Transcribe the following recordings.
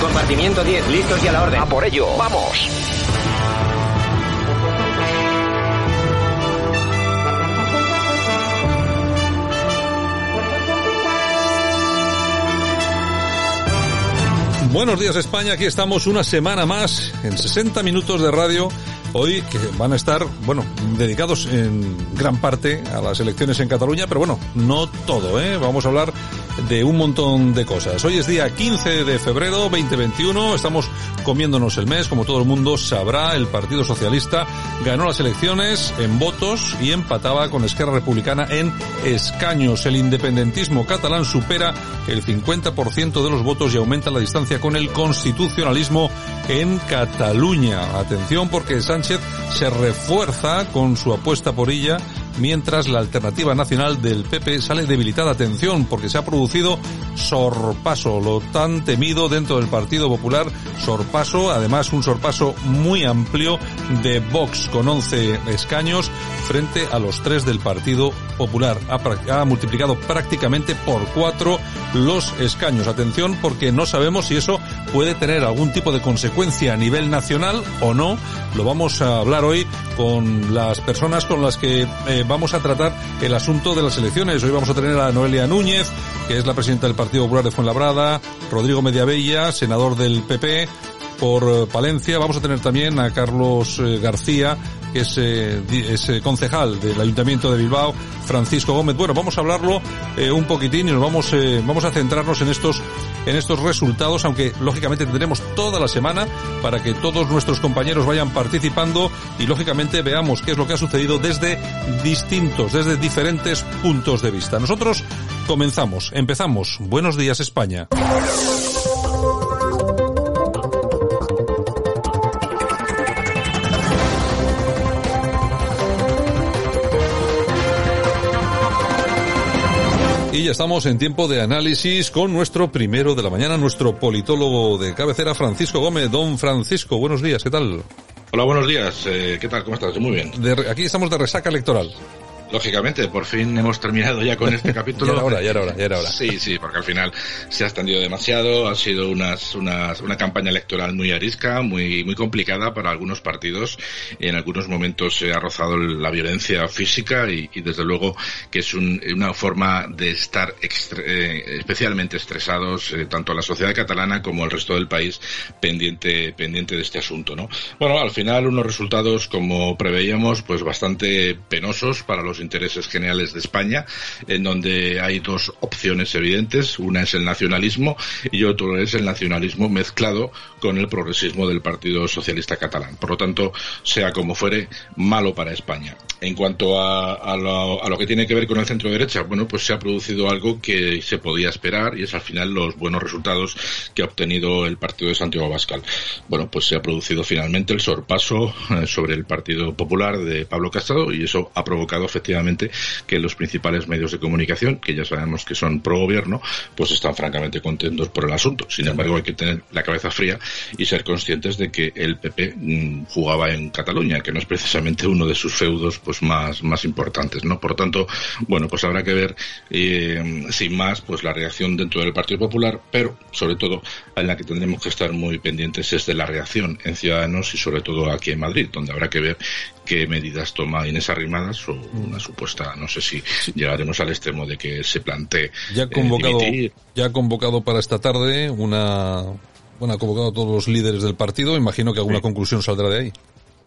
Compartimiento 10, listos y a la orden. A por ello, vamos. Buenos días España, aquí estamos una semana más en 60 minutos de radio. Hoy que van a estar, bueno, dedicados en gran parte a las elecciones en Cataluña, pero bueno, no todo, ¿eh? Vamos a hablar de un montón de cosas. Hoy es día 15 de febrero 2021, estamos comiéndonos el mes, como todo el mundo sabrá, el Partido Socialista ganó las elecciones en votos y empataba con Esquerra Republicana en escaños. El independentismo catalán supera el 50% de los votos y aumenta la distancia con el constitucionalismo en Cataluña. Atención porque Sánchez se refuerza con su apuesta por ella mientras la alternativa nacional del PP sale debilitada. Atención, porque se ha producido sorpaso, lo tan temido dentro del Partido Popular, sorpaso, además un sorpaso muy amplio de Vox con 11 escaños frente a los tres del Partido Popular. Ha, multiplicado prácticamente por cuatro los escaños. Atención, porque no sabemos si eso puede tener algún tipo de consecuencia a nivel nacional o no. Lo vamos a hablar hoy con las personas con las que eh, vamos a tratar el asunto de las elecciones. Hoy vamos a tener a Noelia Núñez, que es la presidenta del Partido Popular de Fuenlabrada, Rodrigo Mediabella, senador del PP por eh, Palencia. Vamos a tener también a Carlos eh, García, que es, eh, concejal del Ayuntamiento de Bilbao, Francisco Gómez. Bueno, vamos a hablarlo eh, un poquitín y nos vamos, eh, vamos a centrarnos en estos, en estos resultados, aunque lógicamente tendremos toda la semana para que todos nuestros compañeros vayan participando y lógicamente veamos qué es lo que ha sucedido desde distintos, desde diferentes puntos de vista. Nosotros comenzamos, empezamos. Buenos días España. Y ya estamos en tiempo de análisis con nuestro primero de la mañana, nuestro politólogo de cabecera, Francisco Gómez. Don Francisco, buenos días, ¿qué tal? Hola, buenos días. Eh, ¿Qué tal? ¿Cómo estás? Muy bien. De, aquí estamos de resaca electoral. Lógicamente, por fin hemos terminado ya con este capítulo. ya era hora, ya era hora, ya era hora. Sí, sí, porque al final se ha extendido demasiado, ha sido unas, unas, una campaña electoral muy arisca, muy, muy complicada para algunos partidos. En algunos momentos se ha rozado la violencia física y, y desde luego que es un, una forma de estar extre, eh, especialmente estresados, eh, tanto la sociedad catalana como el resto del país, pendiente, pendiente de este asunto, ¿no? Bueno, al final unos resultados, como preveíamos, pues bastante penosos para los intereses generales de España, en donde hay dos opciones evidentes. Una es el nacionalismo y otro es el nacionalismo mezclado con el progresismo del Partido Socialista Catalán. Por lo tanto, sea como fuere, malo para España. En cuanto a, lo, a lo que tiene que ver con el centro derecha, bueno, pues se ha producido algo que se podía esperar y es al final los buenos resultados que ha obtenido el partido de Santiago Abascal. Bueno, pues se ha producido finalmente el sorpaso eh, sobre el Partido Popular de Pablo Casado y eso ha provocado efectivamente que los principales medios de comunicación, que ya sabemos que son pro gobierno, pues están francamente contentos por el asunto. Sin embargo, hay que tener la cabeza fría y ser conscientes de que el PP mmm, jugaba en Cataluña, que no es precisamente uno de sus feudos pues más, más importantes, ¿no? Por tanto, bueno, pues habrá que ver eh, sin más pues la reacción dentro del Partido Popular, pero sobre todo en la que tendremos que estar muy pendientes es de la reacción en Ciudadanos y sobre todo aquí en Madrid, donde habrá que ver qué medidas toma Inés Arrimadas o una supuesta, no sé si llegaremos al extremo de que se plantee ya ha convocado, eh, ya ha convocado para esta tarde una, bueno, ha convocado a todos los líderes del partido, imagino que alguna sí. conclusión saldrá de ahí.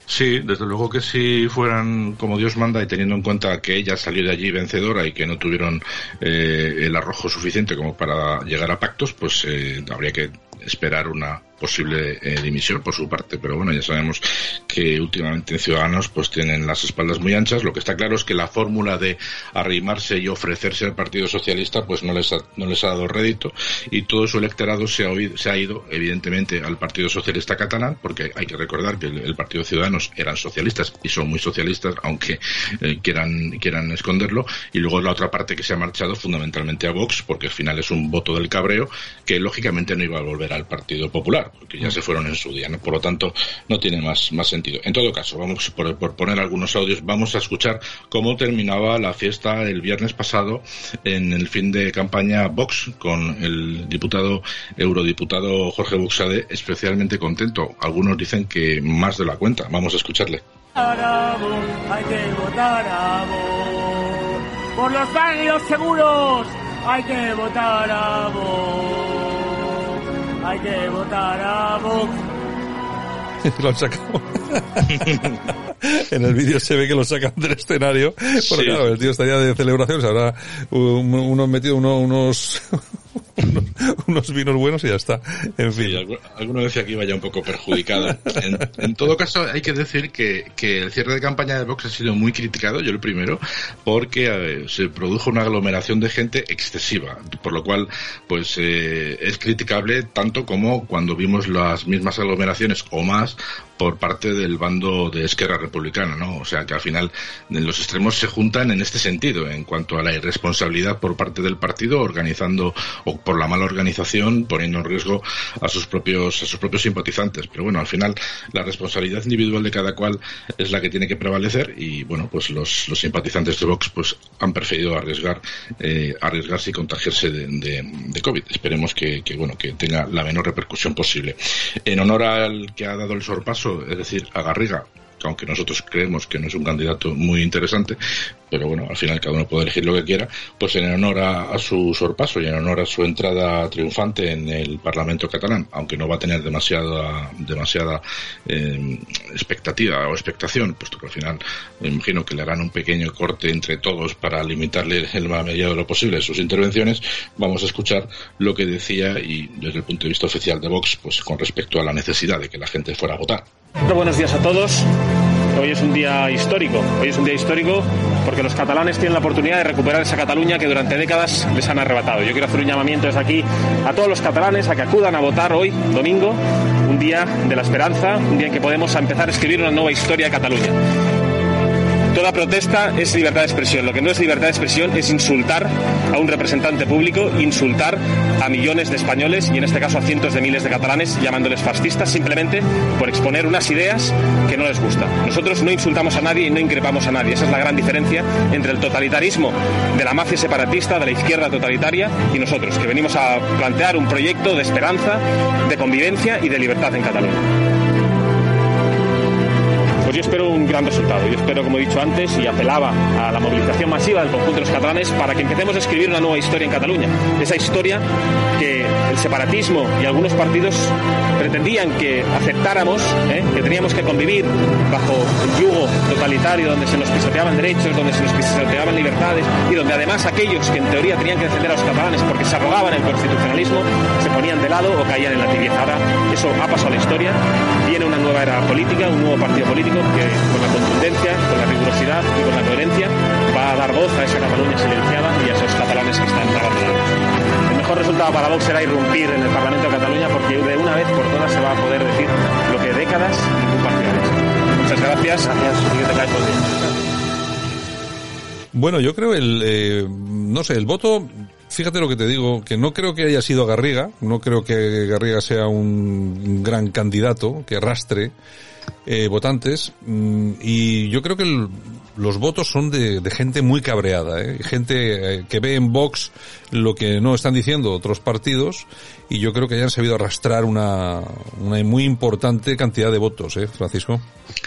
Sí, desde luego que si fueran como Dios manda y teniendo en cuenta que ella salió de allí vencedora y que no tuvieron eh, el arrojo suficiente como para llegar a pactos, pues eh, habría que esperar una, posible eh, dimisión por su parte. Pero bueno, ya sabemos que últimamente en Ciudadanos pues tienen las espaldas muy anchas. Lo que está claro es que la fórmula de arrimarse y ofrecerse al Partido Socialista pues no les ha, no les ha dado rédito y todo su electorado se ha, oído, se ha ido evidentemente al Partido Socialista catalán porque hay que recordar que el, Partido Ciudadanos eran socialistas y son muy socialistas aunque eh, quieran, quieran esconderlo y luego la otra parte que se ha marchado fundamentalmente a Vox porque al final es un voto del cabreo que lógicamente no iba a volver al Partido Popular porque ya se fueron en su día, ¿no? Por lo tanto, no tiene más, más sentido. En todo caso, vamos por, por poner algunos audios, vamos a escuchar cómo terminaba la fiesta el viernes pasado en el fin de campaña Vox con el diputado, eurodiputado Jorge Buxade especialmente contento. Algunos dicen que más de la cuenta. Vamos a escucharle. hay que votar a Por los barrios seguros hay que votar a hay que votar a Vox. lo han sacado. en el vídeo se ve que lo sacan del escenario. Porque claro, el tío estaría de celebración, se habrá unos metido unos unos, vinos buenos y ya está. En fin. alguno decía que iba ya un poco perjudicada. En, todo caso, hay que decir que, que, el cierre de campaña de Vox ha sido muy criticado, yo el primero, porque se produjo una aglomeración de gente excesiva, por lo cual, pues eh, es criticable tanto como cuando vimos las mismas aglomeraciones o más por parte del bando de Esquerra Republicana, ¿no? O sea que al final los extremos se juntan en este sentido, en cuanto a la irresponsabilidad por parte del partido organizando o por la mala organización poniendo en riesgo a sus propios a sus propios simpatizantes. Pero bueno, al final la responsabilidad individual de cada cual es la que tiene que prevalecer y bueno, pues los, los simpatizantes de Vox pues han preferido arriesgar eh, arriesgarse y contagiarse de, de, COVID. Esperemos que, que bueno que tenga la menor repercusión posible. En honor al que ha dado el sorpaso es decir, a Garriga, aunque nosotros creemos que no es un candidato muy interesante, pero bueno, al final cada uno puede elegir lo que quiera, pues en honor a, su sorpaso y en honor a su entrada triunfante en el Parlamento catalán, aunque no va a tener demasiada, demasiada eh, expectativa o expectación, puesto que al final me imagino que le harán un pequeño corte entre todos para limitarle el más mediado de lo posible sus intervenciones, vamos a escuchar lo que decía y desde el punto de vista oficial de Vox, pues con respecto a la necesidad de que la gente fuera a votar. Buenos días a todos. Hoy es un día histórico. Hoy es un día histórico porque los catalanes tienen la oportunidad de recuperar esa Cataluña que durante décadas les han arrebatado. Yo quiero hacer un llamamiento desde aquí a todos los catalanes a que acudan a votar hoy, domingo, un día de la esperanza, un día en que podemos empezar a escribir una nueva historia de Cataluña. Toda protesta es libertad de expresión. Lo que no es libertad de expresión es insultar a un representante público, insultar a millones de españoles y en este caso a cientos de miles de catalanes llamándoles fascistas simplemente por exponer unas ideas que no les gustan. Nosotros no insultamos a nadie y no increpamos a nadie. Esa es la gran diferencia entre el totalitarismo de la mafia separatista, de la izquierda totalitaria y nosotros, que venimos a plantear un proyecto de esperanza, de convivencia y de libertad en Cataluña yo espero un gran resultado. Yo espero, como he dicho antes, y apelaba a la movilización masiva del conjunto de los catalanes para que empecemos a escribir una nueva historia en Cataluña. Esa historia que el separatismo y algunos partidos pretendían que aceptáramos, ¿eh? que teníamos que convivir bajo el yugo totalitario donde se nos pisoteaban derechos, donde se nos pisoteaban libertades y donde además aquellos que en teoría tenían que defender a los catalanes porque se arrogaban el constitucionalismo se ponían de lado o caían en la tibieza. Ahora eso ha pasado a la historia, viene una nueva era política, un nuevo partido político que con la contundencia, con la rigurosidad y con la coherencia va a dar voz a esa Cataluña silenciada y a esos catalanes que están abandonados. El mejor resultado para Vox será irrumpir en el Parlamento de Cataluña porque de una vez por todas se va a poder decir lo que décadas ningún partido ha. Muchas gracias. Bueno, yo creo el, eh, no sé, el voto fíjate lo que te digo, que no creo que haya sido Garriga, no creo que Garriga sea un gran candidato que arrastre eh, votantes mm, y yo creo que los votos son de, gente muy cabreada, ¿eh? gente eh, que ve en Vox lo que no están diciendo otros partidos y yo creo que hayan sabido arrastrar una, una muy importante cantidad de votos, ¿eh, Francisco?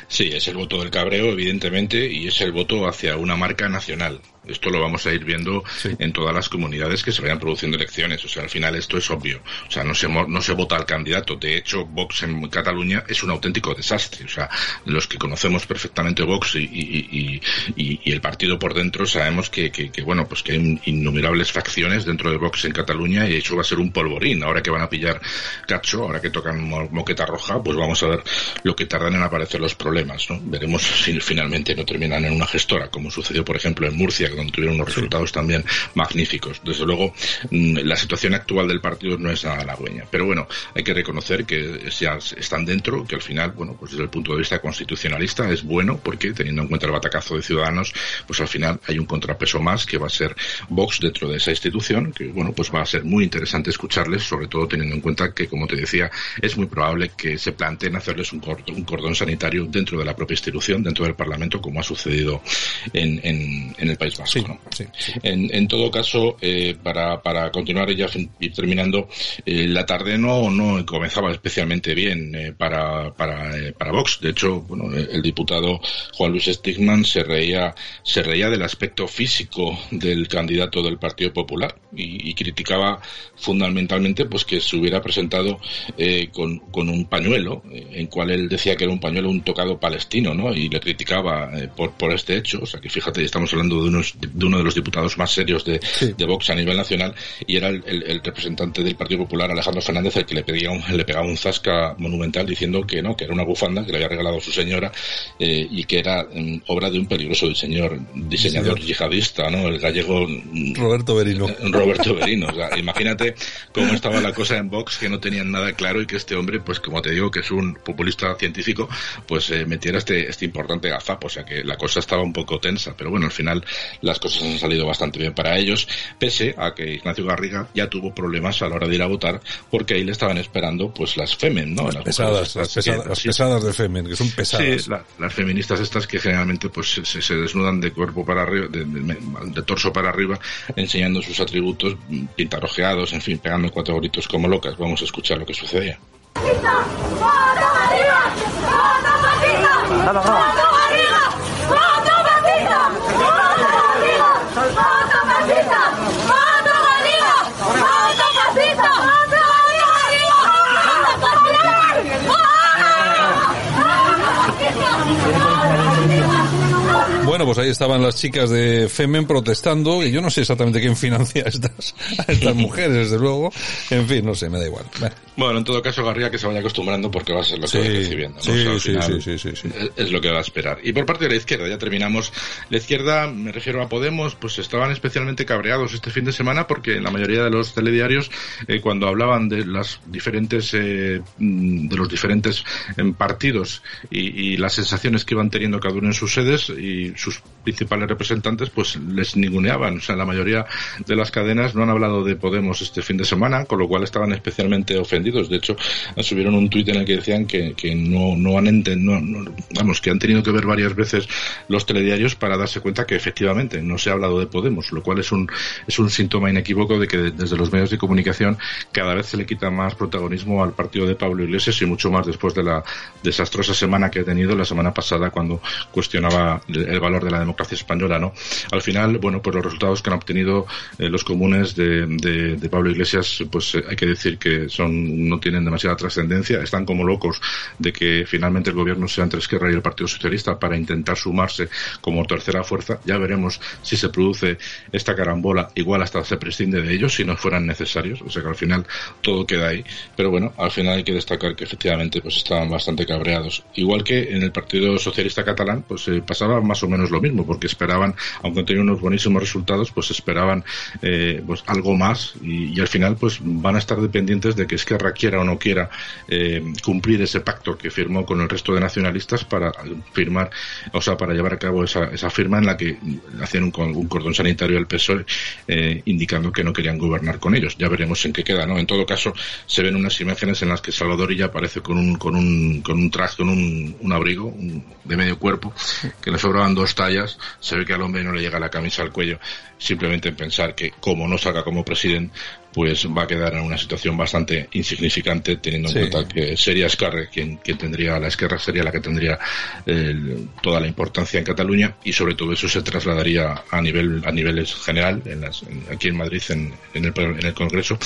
Sí, es el voto del cabreo, evidentemente, y es el voto hacia una marca nacional. Esto lo vamos a ir viendo en todas las comunidades que se vayan produciendo elecciones. O sea, al final esto es obvio. O sea, no se, no se vota al candidato. De hecho, Vox en Cataluña es un auténtico desastre. O sea, los que conocemos perfectamente Vox y, y, y, y el partido por dentro sabemos que, que, que, bueno, pues que hay innumerables facciones dentro de Vox en Cataluña y eso va a ser un polvorín. Ahora que van a pillar cacho, ahora que tocan moqueta roja, pues vamos a ver lo que tardan en aparecer los problemas, ¿no? Veremos si finalmente no terminan en una gestora, como sucedió, por ejemplo, en Murcia, tuvieron unos resultados también magníficos. Desde luego, mm, la situación actual del partido no es nada halagüeña. Pero bueno, hay que reconocer que ya están dentro, que al final, bueno, pues desde el punto de vista constitucionalista es bueno, porque teniendo en cuenta el batacazo de Ciudadanos, pues al final hay un contrapeso más que va a ser Vox dentro de esa institución, que bueno, pues va a ser muy interesante escucharles, sobre todo teniendo en cuenta que, como te decía, es muy probable que se planteen hacerles un cordón, un cordón sanitario dentro de la propia institución, dentro del Parlamento, como ha sucedido en, en, en el País Vasco. ¿no? sí, sí. En, en, todo caso, eh, para, para continuar ya y terminando, eh, la tarde no, no comenzaba especialmente bien eh, para, para, para Vox. De hecho, bueno, el diputado Juan Luis Stigman se reía, se reía del aspecto físico del candidato del Partido Popular y, y criticaba fundamentalmente pues que se hubiera presentado eh, con, con, un pañuelo, en cual él decía que era un pañuelo un tocado palestino, ¿no? Y le criticaba por, por este hecho. O sea que fíjate, estamos hablando de, unos, de uno de los diputados más serios de, sí. de Vox a nivel nacional y era el, el, el, representante del Partido Popular, Alejandro Fernández, el que le pedía un, le pegaba un zasca monumental diciendo que no, que era una bufanda que le había regalado su señora eh, y que era um, obra de un peligroso diseñador, diseñador sí, yihadista, ¿no? El gallego Roberto Berino. Roberto Berino. O sea, imagínate cómo estaba la cosa en Vox, que no tenían nada claro y que este hombre, pues como te digo, que es un populista científico, pues eh, metiera este, este importante gazapo. O sea que la cosa estaba un poco tensa, pero bueno, al final las cosas han salido bastante bien para ellos, pese a que Ignacio Garriga ya tuvo problemas a la hora de ir a votar, porque ahí le estaban esperando pues las Femen, ¿no? Las pesadas, las, pesadas, las pesadas de Femen, que son pesadas. Sí, la, las feministas estas que generalmente pues se, se desnudan de cuerpo para arriba, de, de, de, torso para arriba, enseñando sus atributos pintarojeados, en fin, pegando cuatro gritos como locas. Vamos a escuchar lo que sucedía. Bueno, pues ahí estaban las chicas de Femen protestando, y yo no sé exactamente quién financia a estas, a estas mujeres, desde luego. En fin, no sé, me da igual. Bueno, bueno en todo caso, Garriga que se vaya acostumbrando porque va a ser lo que sí, va recibiendo. ¿no? Sí, o sí, sea, sí, sí, sí, sí, Es, es, lo que va a esperar. Y por parte de la izquierda, ya terminamos. La izquierda, me refiero a Podemos, pues estaban especialmente cabreados este fin de semana porque en la mayoría de los telediarios, eh, cuando hablaban de las diferentes, eh, de los diferentes eh, partidos y, y las sensaciones que iban teniendo cada uno en sus sedes y sus principales representantes pues les ninguneaban. O sea, la mayoría de las cadenas no han hablado de Podemos este fin de semana, con lo cual estaban especialmente ofendidos. De hecho, subieron un tuit en el que decían que, que no, no han entendido, no, vamos, que han tenido que ver varias veces los telediarios para darse cuenta que efectivamente no se ha hablado de Podemos, lo cual es un, es un síntoma inequívoco de que desde los medios de comunicación cada vez se le quita más protagonismo al partido de Pablo Iglesias y mucho más después de la desastrosa semana que ha tenido la semana pasada cuando cuestionaba el valor de la democracia española, ¿no? Al final, bueno, pues los resultados que han obtenido eh, los comunes de, de, Pablo Iglesias, pues eh, hay que decir que son no tienen demasiada trascendencia, están como locos de que finalmente el gobierno sea entre Esquerra y el Partido Socialista para intentar sumarse como tercera fuerza. Ya veremos si se produce esta carambola, igual hasta se prescinde de ellos si no fueran necesarios, o sea que al final todo queda ahí. Pero bueno, al final hay que destacar que efectivamente pues estaban bastante cabreados. Igual que en el Partido Socialista Catalán, pues eh, pasaba más o menos lo mismo, porque esperaban, aunque tenían unos buenísimos resultados, pues esperaban eh, pues algo más y, y, al final pues van a estar dependientes de que Esquerra quiera o no quiera eh, cumplir ese pacto que firmó con el resto de nacionalistas para firmar, o sea, para llevar a cabo esa, esa firma en la que hacían un, un cordón sanitario al PSOE eh, indicando que no querían gobernar con ellos. Ya veremos en qué queda, ¿no? En todo caso, se ven unas imágenes en las que Salvador ya aparece con un, con un, con un traje, con un, un abrigo un, de medio cuerpo, que le sobraban dos tallas, se ve que al hombre no le llega la camisa al cuello, simplemente en pensar que como no salga como presidente, pues va a quedar en una situación bastante insignificante, teniendo en cuenta que sería Esquerra quien, quien tendría, la Esquerra sería la que tendría toda la importancia en Cataluña y sobre todo eso se trasladaría a nivel a niveles general en las, aquí en Madrid en, en, el, en el Congreso,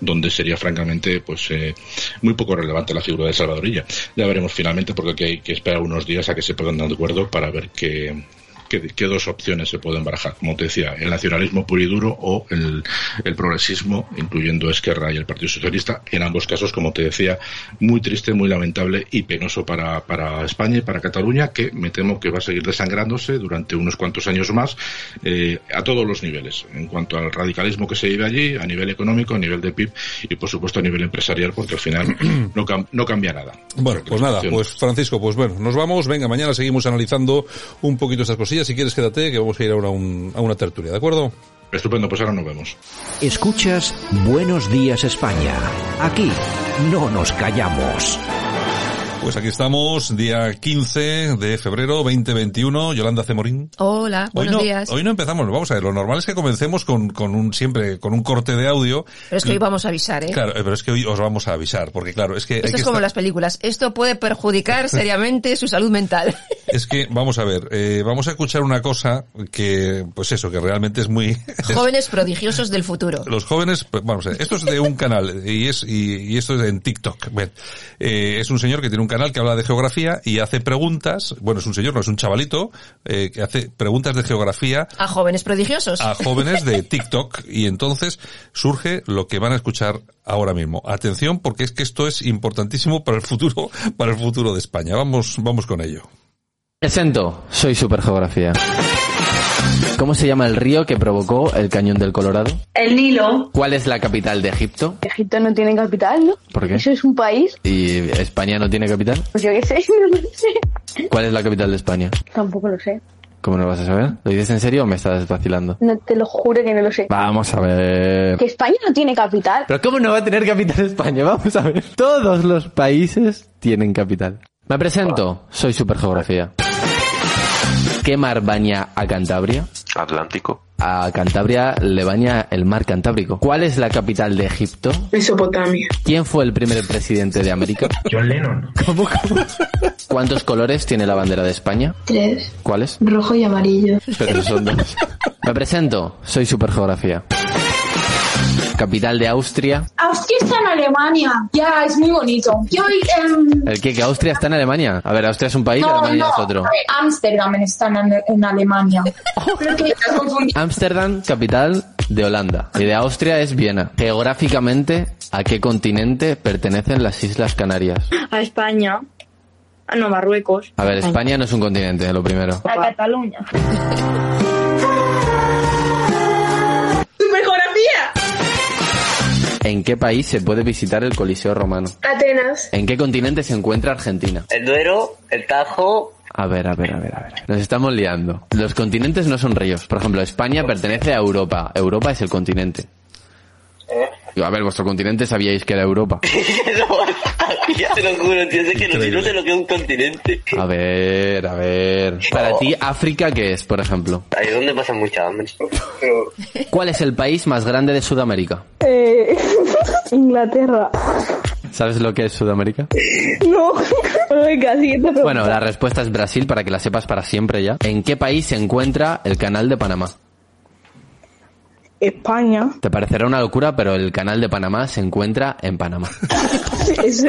donde sería francamente pues eh, muy poco relevante la figura de Salvadorilla. Ya veremos finalmente porque hay que esperar unos días a que se pongan de acuerdo para ver qué, qué, dos opciones se pueden barajar. Como te decía, el nacionalismo puro y duro o el, progresismo, incluyendo Esquerra y el Partido Socialista. En ambos casos, como te decía, muy triste, muy lamentable y penoso para, para España y para Cataluña, que me temo que va a seguir desangrándose durante unos cuantos años más eh, a todos los niveles, en cuanto al radicalismo que se vive allí, a nivel económico, a nivel de PIB y, por supuesto, a nivel empresarial, porque al final no, no cambia nada. Bueno, pues nada, pues Francisco, pues bueno, nos vamos. Venga, mañana seguimos analizando un poquito estas cosillas si quieres quédate, que vamos a ir ahora a, una tertulia, ¿de acuerdo? Estupendo, pues ahora nos vemos. Escuchas Buenos Días España. Aquí no nos callamos. Pues aquí estamos, día 15 de febrero 2021. Yolanda Cemorín. Hola, buenos días. Hoy no empezamos, vamos a ver, lo normal es que comencemos con, con un, siempre, con un corte de audio. Pero es que hoy vamos a avisar, ¿eh? Claro, eh, pero es que hoy os vamos a avisar, porque claro, es que... Esto es como las películas, esto puede perjudicar seriamente su salud mental. Es que, vamos a ver, eh, vamos a escuchar una cosa que, pues eso, que realmente es muy... Jóvenes prodigiosos del futuro. Los jóvenes, pues, vamos a ver, esto es de un canal, y es, y, esto es en TikTok. Eh, es un señor que tiene un canal que habla de geografía y hace preguntas, bueno, es un señor, no es un chavalito, eh, que hace preguntas de geografía. A jóvenes prodigiosos. A jóvenes de TikTok. y entonces surge lo que van a escuchar ahora mismo. Atención, porque es que esto es importantísimo para el futuro, para el futuro de España. Vamos, vamos con ello. Presento, soy Supergeografía. ¿Cómo se llama el río que provocó el cañón del Colorado? El Nilo. ¿Cuál es la capital de Egipto? Egipto no tiene capital, ¿no? ¿Por qué? Eso es un país. ¿Y España no tiene capital? Pues yo qué sé, no lo sé. ¿Cuál es la capital de España? Tampoco lo sé. ¿Cómo no lo vas a saber? ¿Lo dices en serio o me estás vacilando? No, te lo juro que no lo sé. Vamos a ver. Que España no tiene capital. ¿Pero cómo no va a tener capital España? Vamos a ver. Todos los países tienen capital. Me presento. Soy Supergeografía. ¿Qué mar baña a Cantabria? Atlántico. A Cantabria le baña el mar Cantábrico. ¿Cuál es la capital de Egipto? Mesopotamia. ¿Quién fue el primer presidente de América? John Lennon. ¿Cómo, cómo? ¿Cuántos colores tiene la bandera de España? Tres. ¿Cuáles? Rojo y amarillo. Pero son dos. Me presento. Soy Supergeografía capital de Austria. Austria está en Alemania. Ya, es muy bonito. Yo, ¿El qué? ¿Que Austria está en Alemania? A ver, Austria es un país, Alemania es otro. Ámsterdam está en, Alemania. Ámsterdam, capital de Holanda. Y de Austria es Viena. Geográficamente, ¿a qué continente pertenecen las Islas Canarias? A España. No, Marruecos. A ver, España no es un continente, lo primero. A Cataluña. ¿En qué país se puede visitar el Coliseo Romano? Atenas. ¿En qué continente se encuentra Argentina? El Duero, el Tajo. A ver, a ver, a ver, a ver. Nos estamos liando. Los continentes no son ríos. Por ejemplo, España pertenece a Europa. Europa es el continente. A ver, vuestro continente sabíais que era Europa. ya te lo juro, tío, es que no, sé lo que es un continente. A ver, a ver. Para ti, África, ¿qué es, por ejemplo? Ahí es donde pasa mucha hambre. ¿Cuál es el país más grande de Sudamérica? Eh, Inglaterra. ¿Sabes lo que es Sudamérica? No. Venga, siguiente Bueno, la respuesta es Brasil, para que la sepas para siempre ya. ¿En qué país se encuentra el canal de Panamá? España. Te parecerá una locura, pero el canal de Panamá se encuentra en Panamá. Eso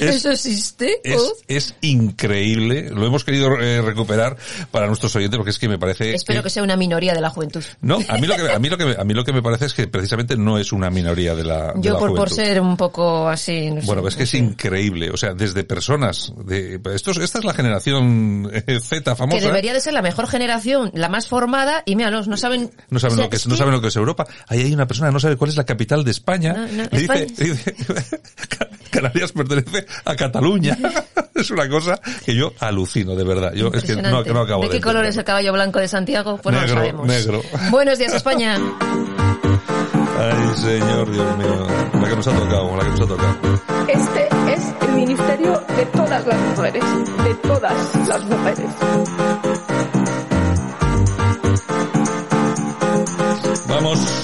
¿Eso existe? Es, increíble. Lo hemos querido eh, recuperar para nuestros oyentes porque es que me parece. Espero que, sea una minoría de la juventud. No, a mí lo que a mí lo que a mí lo que me parece es que precisamente no es una minoría de la. Yo por, por ser un poco así. bueno, es que es increíble. O sea, desde personas de esto esta es la generación eh, Z famosa. Que debería de ser la mejor generación, la más formada y míralos, no saben. No saben lo que es, no saben lo que es Europa. Ahí hay una persona que no sabe cuál es la capital de España. dice, dice Canarias pertenece a Cataluña. es una cosa que yo alucino, de verdad. Yo es que no, no acabo de. ¿De qué color es el caballo blanco de Santiago? Pues negro, no lo sabemos. Negro. Buenos días, España. Ay, señor, Dios mío. La que nos ha tocado, la que nos ha tocado. Este es el ministerio de todas las mujeres. De todas las mujeres. Vamos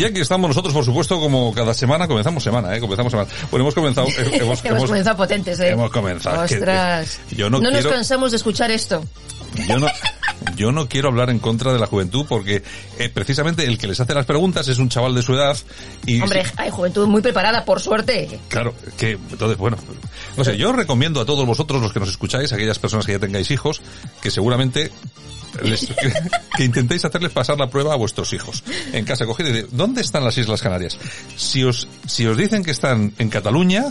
Y aquí estamos nosotros, por supuesto, como cada semana, comenzamos semana, ¿eh? Comenzamos semana. Bueno, hemos comenzado... eh, Hemos, comenzado potentes, ¿eh? Hemos comenzado. que- Ostras. yo no nos quiero- cansamos de escuchar esto. Yo no, yo no quiero hablar en contra de la juventud porque eh, precisamente el que les hace las preguntas es un chaval de su edad y Hombre, hay juventud muy preparada, por suerte. Claro, que entonces, bueno, no sé, yo recomiendo a todos vosotros los que nos escucháis, aquellas personas que ya tengáis hijos, que seguramente les- que, que intentéis hacerles pasar la prueba a vuestros hijos. En casa, coged y de, ¿dónde están las Islas Canarias? Si os, si os dicen que están en Cataluña,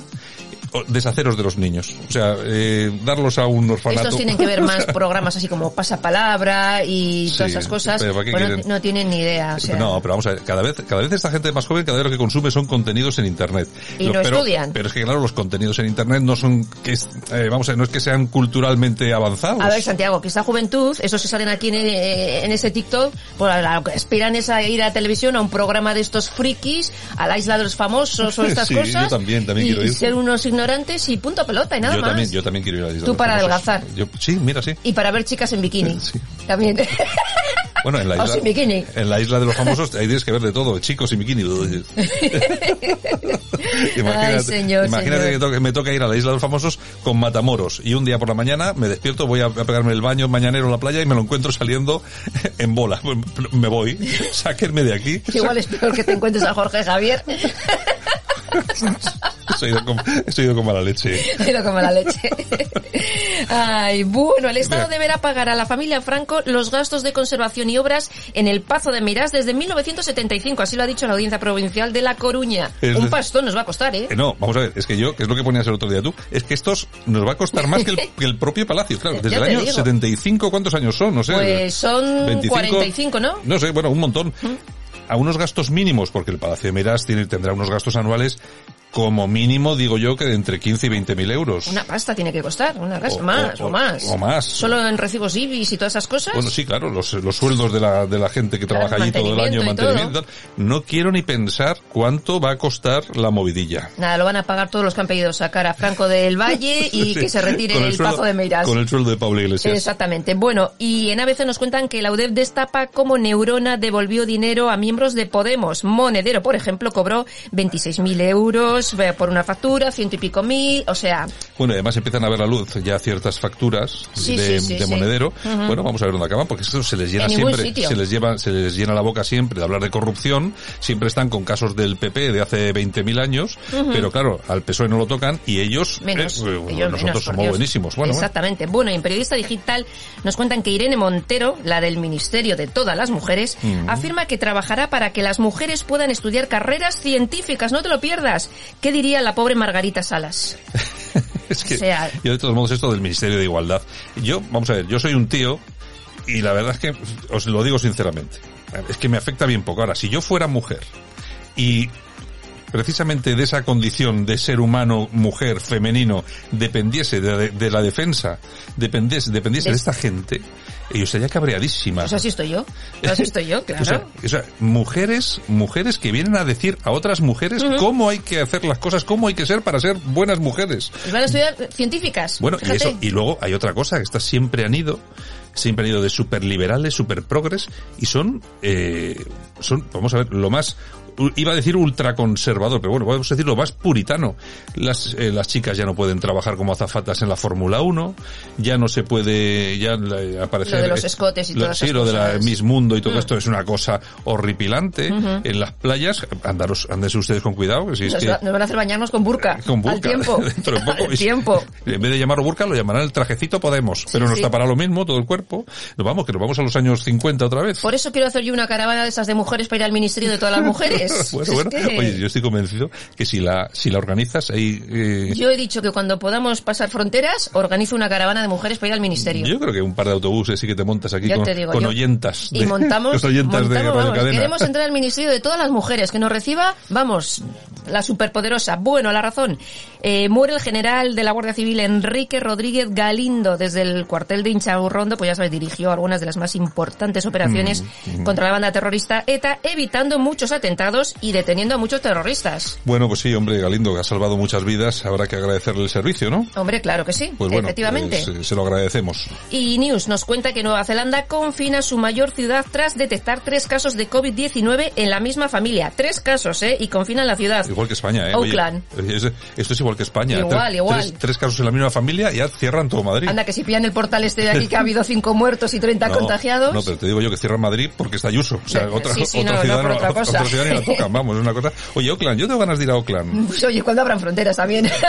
deshaceros de los niños. O sea, eh, darlos a un orfanato. Estos tienen que ver más programas así como Pasapalabra y todas Sí, esas cosas. pero ¿para qué Pues no, no tienen ni idea. O sea, no, pero vamos a ver, cada vez, cada vez esta gente más joven, cada vez lo que consume son contenidos en internet. Y no pero, estudian. Pero es que claro, los contenidos en internet no son, que eh, vamos a ver, no es que sean culturalmente avanzados. A ver, Santiago, que esta juventud, esos que salen aquí en, eh, en ese TikTok, pues lo que aspiran es a ir a televisión a un programa de estos frikis, a la isla de los famosos o estas Sí, cosas. yo también, también y, quiero ir. ser unos ignorantes y punto pelota y nada yo más. también, yo también quiero ir a la isla Tú para famosos. adelgazar. Yo, sí, mira, sí. Y para ver chicas en bikini. También. Bueno, en la isla, bikini. en la isla de los famosos ahí tienes que ver de todo, chicos y bikini. imagínate Ay, señor, imagínate señor. que toque- me toca ir a la isla de los famosos con matamoros y un día por la mañana me despierto, voy a, a pegarme el baño mañanero en la playa y me lo encuentro saliendo en bola. Me voy, sáquenme de aquí. Igual es peor que te encuentres a Jorge Javier. Soy ido como, ido a la leche. Pero como la leche. Ay, bueno, el Estado deberá pagar a la familia Franco los gastos de conservación y obras en el Pazo de Mirás desde 1975, así lo ha dicho la Audiencia Provincial de La Coruña. Es Un de- pastón nos va a costar, ¿eh? Eh, no, vamos a ver, es que yo, que es lo que ponías el otro día tú, es que estos nos va a costar más que el, que el propio Palacio, claro, desde el año digo. 75, ¿cuántos años son? No sé. Pues son 25, 45, ¿no? No sé, bueno, un montón. A unos gastos mínimos, porque el Palacio de Meras tendrá unos gastos anuales como mínimo, digo yo, que de entre 15 y 20 mil euros. Una pasta tiene que costar, una casa, O- más, o- o, más. o más. Solo en recibos IBIS y todas esas cosas. Bueno, sí, claro, los, los sueldos de la, de la gente que Claro, trabaja allí todo el año, mantenimiento y todo. mantenimiento. y tal. No quiero ni pensar cuánto va a costar la movidilla. Nada, lo van a pagar todos los que han pedido sacar a Franco del Valle y Sí, que se retire con el, sueldo- Pazo de Meirás. Con el sueldo de Pablo Iglesias. Exactamente. Bueno, y en ABC nos cuentan que la UDEF destapa cómo Neurona devolvió dinero a miembros de Podemos. Monedero, por ejemplo, cobró 26.000 euros eh, por una factura, ciento y pico mil, o sea, Bueno, y además empiezan a ver la luz ya ciertas facturas Sí, de, sí, sí, de sí. monedero. Bueno, vamos a ver dónde acaban, porque eso se les llena En siempre, sitio. se les lleva, se les llena la boca siempre de hablar de corrupción. Siempre están con casos del PP de hace 20.000 años, pero claro, al PSOE no lo tocan y ellos, menos. eh, ellos nosotros menos, somos Dios. buenísimos. Bueno. Exactamente. Bueno, y en Periodista Digital nos cuentan que Irene Montero, la del Ministerio de Todas las Mujeres, afirma que trabajará para que las mujeres puedan estudiar carreras científicas. No te lo pierdas. ¿Qué diría la pobre Margarita Salas? es que o sea- yo de todos modos esto del Ministerio de Igualdad. Yo, vamos a ver, yo soy un tío y la verdad es que os lo digo sinceramente. Es que me afecta bien poco. Ahora, si yo fuera mujer y precisamente de esa condición de ser humano, mujer, femenino, dependiese de, de la defensa, dependiese, dependiese de esta gente, yo estaría cabreadísima. Pues así estoy yo. Pues así estoy yo, claro. O sea, o sea, mujeres, mujeres que vienen a decir a otras mujeres cómo hay que hacer las cosas, cómo hay que ser para ser buenas mujeres. Y van a estudiar científicas. Bueno, y eso, y luego hay otra cosa, que estas siempre han ido, siempre han ido de super liberales, super progres, y son, eh, son, vamos a ver, lo más, iba a decir ultraconservador, pero bueno, podemos decir lo más puritano. Las, eh, las chicas ya no pueden trabajar como azafatas en la Fórmula 1, ya no se puede, ya la- aparecer... Lo de los eh, escotes y lo- todas Sí, lo de la. Miss Mundo y todo Mm. esto es una cosa horripilante. En las playas, andaros, andense ustedes con cuidado, que si es nos, que... va- nos van a hacer bañarnos con burka. Con burka. Al tiempo. Dentro de poco. Al tiempo. En vez de llamarlo burka, lo llamarán el trajecito Podemos. pero nos sí. tapará lo mismo todo el cuerpo. Nos vamos, que nos vamos a los años 50 otra vez. Por eso quiero hacer yo una caravana de esas de mujeres para ir al Ministerio de todas las mujeres. bueno, Es bueno. que- Oye, yo estoy convencido que si la, si la organizas ahí, eh, Yo he dicho que cuando podamos pasar fronteras, organizo una caravana de mujeres para ir al ministerio. yo creo que un par de autobuses sí que te montas aquí con, digo con yo. oyentas. Y montamos, con oyentas de montamos, Radio vamos, Cadena. queremos entrar al ministerio de todas las mujeres, que nos reciba, vamos, la superpoderosa. Bueno, la razón. Eh, muere el general de la Guardia Civil Enrique Rodríguez Galindo desde el cuartel de Inchaurrondo, pues ya sabes, dirigió algunas de las más importantes operaciones Mm, mm. contra la banda terrorista ETA, evitando muchos atentados y deteniendo a muchos terroristas. Bueno, pues sí, hombre, Galindo, que ha salvado muchas vidas, habrá que agradecerle el servicio, ¿no? Hombre, claro que sí, Pues bueno, efectivamente. pues, eh, se lo agradecemos. Y News nos cuenta que Nueva Zelanda confina su mayor ciudad tras detectar tres casos de COVID-19 en la misma familia. Tres casos, ¿eh? Y confinan la ciudad. Igual que España, ¿eh? Oye, Auckland. es- esto es igual que España. Igual, Tres- igual. Tres, tres casos en la misma familia y ya cierran todo Madrid. Anda, que si pillan el portal este de aquí que ha habido cinco muertos y 30 No, contagiados. No, pero te digo yo que cierran Madrid porque está Ayuso. O sea, otra, sí, sí, otra no, ciudad otra ciudad ni la tocan, vamos, es una cosa. Oye, Oakland, yo tengo ganas de ir a Oakland. Pues oye, ¿cuándo abran fronteras también?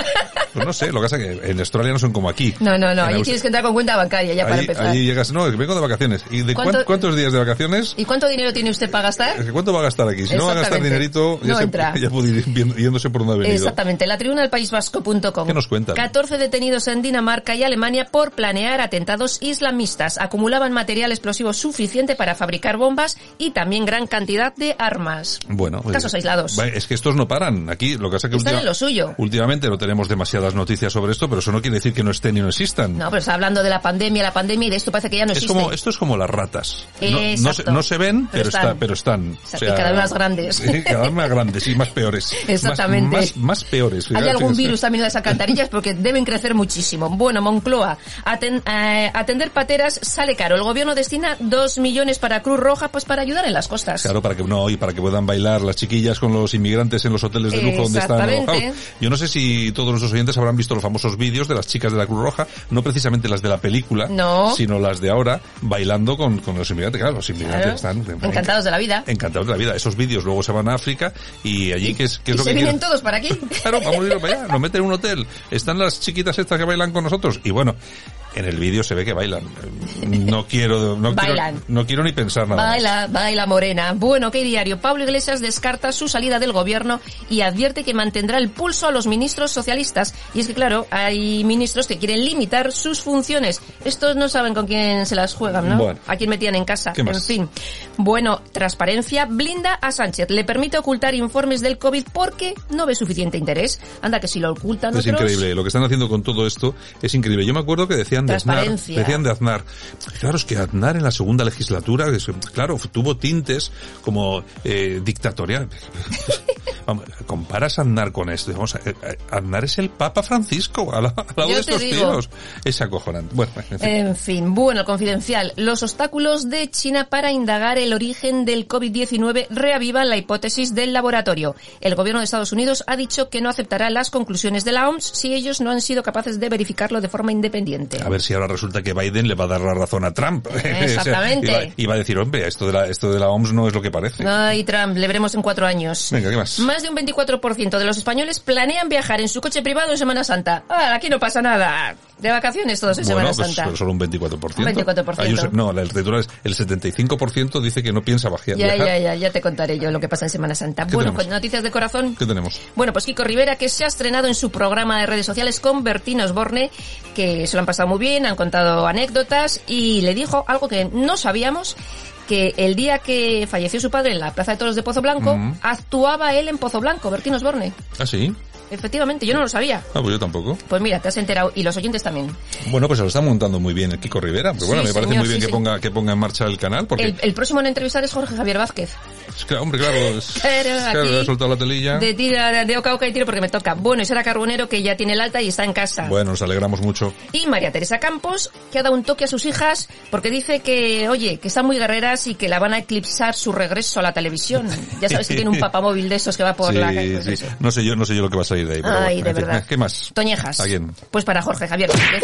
Pues no sé, lo que pasa es que en Australia no son como aquí. no, no, no, allí tienes que entrar con cuenta bancaria ya para empezar. allí llegas, no, vengo de vacaciones. ¿Y de ¿Cuánto- cuán- cuántos días de vacaciones? ¿Y cuánto dinero tiene usted para gastar? ¿Cuánto va a gastar aquí? Si no va a gastar dinerito, ya, No se- entra. ya puede ir yéndose por donde ha venido. Exactamente, la tribuna del País Vasco.com. ¿Qué nos cuentan? 14 detenidos en Dinamarca y Alemania por planear atentados islamistas. Acumulaban material explosivo suficiente para fabricar bombas y también gran cantidad de armas. Bueno, Casos aislados. Es que estos no paran. Aquí lo que pasa es que Están en lo suyo. últimamente no tenemos demasiadas noticias sobre esto, pero eso no quiere decir que no estén y no existan. No, pero está hablando de la pandemia, la pandemia y de esto parece que ya no es existe. como, esto es como las ratas. No, no, se, no se ven, Pero pero, están. está- pero están. O sea, y cada vez más grandes. Cada vez más grandes y más peores. Exactamente. Más, más, más peores. Hay algún. Virus también en las alcantarillas porque deben crecer muchísimo. Bueno, Moncloa, aten- eh, atender pateras sale caro. El gobierno destina dos millones para Cruz Roja pues para ayudar en las costas. Claro, para que no y para que puedan bailar las chiquillas con los inmigrantes en los hoteles de lujo donde están alojados. Yo no sé si todos nuestros oyentes habrán visto los famosos vídeos de las chicas de la Cruz Roja, no precisamente las de la película, No. sino las de ahora, bailando con, con los inmigrantes. Claro, los inmigrantes Claro. están Encantados de la vida. encantados de la vida. Esos vídeos luego se van a África y allí, ¿qué es, es Y lo se que vienen quieren? todos para aquí. Claro, vamos a ir para allá, nos meten en un hotel. Están las chiquitas estas que bailan con nosotros. Y bueno, en el vídeo se ve que bailan. No quiero, no Bailan. quiero, no quiero ni pensar nada. más. Baila, baila morena. Bueno, ¿qué diario? Pablo Iglesias descarta su salida del gobierno y advierte que mantendrá el pulso a los ministros socialistas. Y es que, claro, hay ministros que quieren limitar sus funciones. Estos no saben con quién se las juegan, ¿no? Bueno. A quién metían en casa. ¿Qué más? En fin. Bueno, transparencia blinda a Sánchez. Le permite ocultar informes del COVID porque no ve suficiente interés. Anda, que si lo ocultan Es otros... increíble, lo que están haciendo con todo esto es increíble. Yo me acuerdo que decían de Aznar, Transparencia. decían de Aznar. Claro, es que Aznar en la segunda legislatura, claro, tuvo tintes como eh, dictatorial. Vamos, comparas a Aznar con esto, vamos, a- eh, Aznar es el Papa Francisco al, al lado de estos tíos. Es acojonante. Bueno, en fin. En fin, bueno, confidencial. Los obstáculos de China para indagar el origen del COVID-19 reavivan la hipótesis del laboratorio. El gobierno de Estados Unidos ha dicho que no aceptará las conclusiones de la OMS si ellos no han sido capaces de verificarlo de forma independiente. A ver si ahora resulta que Biden le va a dar la razón a Trump. Exactamente. y, va, y va a decir, hombre, esto de la, esto de la OMS no es lo que parece. Ay, Trump, le veremos en cuatro años. Venga, ¿qué más? Más de un 24% de los españoles planean viajar en su coche privado en Semana Santa. Ah, aquí no pasa nada. De vacaciones todos en Bueno, Semana pues Santa. pero solo un 24%. Un 24%. Hay un se- no, el titular es el 75% dice que no piensa bajar. Ya, ya, ya, ya te contaré yo lo que pasa en Semana Santa. ¿Qué Bueno, tenemos? con noticias de corazón. ¿Qué tenemos? Bueno, pues Kiko Rivera, que se ha estrenado en su programa de redes sociales con Bertín Osborne, que se lo han pasado muy bien, han contado anécdotas y le dijo algo que no sabíamos, que el día que falleció su padre en la Plaza de Toros de Pozo Blanco, Mm. actuaba él en Pozo Blanco, Bertín Osborne. ¿Ah, sí? Efectivamente, yo no lo sabía. Ah, pues yo tampoco. Pues mira, te has enterado y los oyentes también. Bueno, pues se lo está montando muy bien el Kiko Rivera. Pero bueno, Sí, me parece señor, muy bien sí, que sí. ponga que ponga en marcha el canal porque El, el próximo en entrevistar es Jorge Javier Vázquez. es que, hombre, claro, es, claro, ha soltado la telilla. De tira, de, oca oca y tiro porque me toca. Bueno, y será Carbonero que ya tiene el alta y está en casa. Bueno, nos alegramos mucho. Y María Teresa Campos, que ha dado un toque a sus hijas porque dice que, oye, que están muy guerreras y que la van a eclipsar su regreso a la televisión. Ya sabes que tiene un papamóvil de esos que va por la calle. pues. No sé yo, no sé yo lo que va a salir de ahí. Pero Ay, bueno, de verdad. ¿Qué más? Toñejas. ¿A quién? Pues para Jorge Javier Vázquez.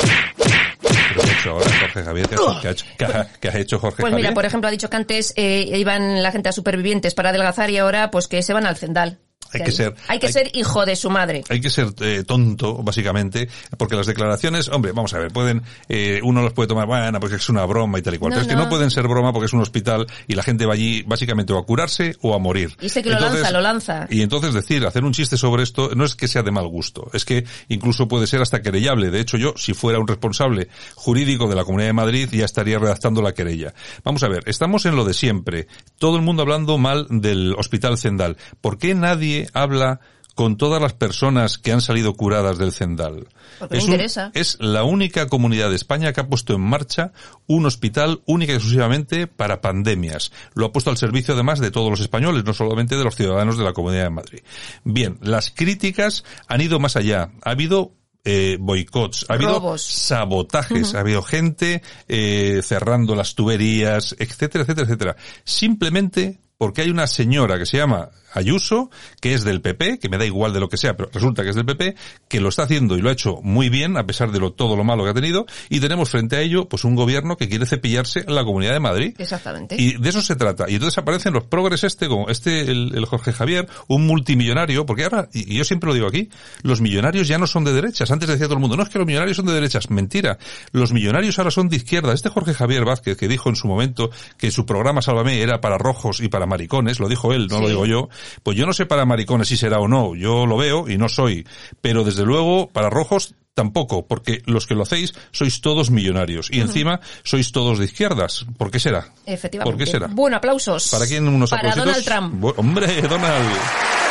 ¿Pero qué ha hecho ahora Jorge Javier? ¿Qué ha, hecho, qué ha- qué ha hecho Jorge Pues mira, Javier? por ejemplo, ha dicho que antes eh, iban la gente a supervivientes para adelgazar y ahora pues que se van al Zendal. Hay que ser- Hay que hay- ser hijo de su madre. Hay que ser eh, tonto, básicamente, porque las declaraciones, hombre, vamos a ver, pueden, eh, uno los puede tomar, bueno, porque es una broma y tal y cual, No, pero es que no. pueden ser broma porque es un hospital y la gente va allí básicamente o a curarse o a morir. Y sé que lo lanza, lo lanza. Y entonces decir, hacer un chiste sobre esto, no es que sea de mal gusto, es que incluso puede ser hasta querellable. De hecho, yo, si fuera un responsable jurídico de la Comunidad de Madrid, ya estaría redactando la querella. Vamos a ver, estamos en lo de siempre. Todo el mundo hablando mal del Hospital Zendal. ¿Por qué nadie habla con todas las personas que han salido curadas del Zendal. Porque es, me interesa. es la única comunidad de España que ha puesto en marcha un hospital única y exclusivamente para pandemias. Lo ha puesto al servicio además de todos los españoles, no solamente de los ciudadanos de la Comunidad de Madrid. Bien, las críticas han ido más allá. Ha habido eh, boicots, ha habido Robos. sabotajes, ha habido gente eh, cerrando las tuberías, etcétera, etcétera, etcétera. Simplemente porque hay una señora que se llama Ayuso, que es del PP, que me da igual de lo que sea, pero resulta que es del PP, que lo está haciendo y lo ha hecho muy bien, a pesar de lo, todo lo malo que ha tenido, y tenemos frente a ello, pues un gobierno que quiere cepillarse la Comunidad de Madrid. Exactamente. Y de eso se trata. Y entonces aparecen los progres este, como este, el, el Jorge Javier, un multimillonario, porque ahora, y yo siempre lo digo aquí, los millonarios ya no son de derechas. Antes decía todo el mundo, no es que los millonarios son de derechas. Mentira. Los millonarios ahora son de izquierda. Este Jorge Javier Vázquez, que dijo en su momento que su programa Sálvame era para rojos y para maricones, lo dijo él, no lo digo yo, pues yo no sé para maricones si será o no, yo lo veo y no soy. Pero desde luego, para rojos, Tampoco, porque los que lo hacéis sois todos millonarios y encima sois todos de izquierdas. ¿Por qué será? Efectivamente. ¿Por qué será? Bueno, aplausos. ¿Para quién unos Para aplausitos? Donald Trump. Hombre, Donald.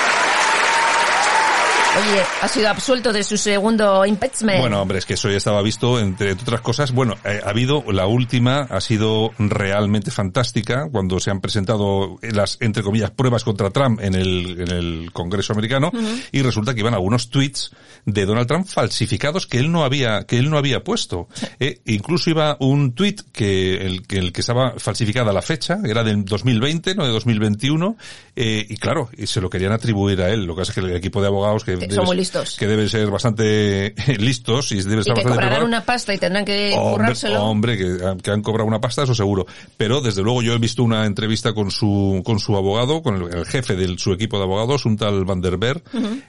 Oye, ha sido absuelto de su segundo impeachment. Bueno, hombre, es que eso ya estaba visto, entre otras cosas. Bueno, eh, ha habido, la última ha sido realmente fantástica cuando se han presentado las, entre comillas, pruebas contra Trump en el, en el Congreso americano y resulta que iban algunos tweets de Donald Trump falsificados que él no había, que él no había puesto. Eh, incluso iba un tweet que el, que el que estaba falsificada la fecha, era del 2020, no de 2021, eh, y claro, y se lo querían atribuir a él. Lo que pasa es que el equipo de abogados que Que son muy listos. que deben ser bastante listos y debe y estar que bastante cobrarán una pasta y tendrán que Hombre, currárselo. hombre, que, que han cobrado una pasta, eso seguro. Pero desde luego yo he visto una entrevista con su con su abogado, con el, el jefe de su equipo de abogados, un tal Van der Berg.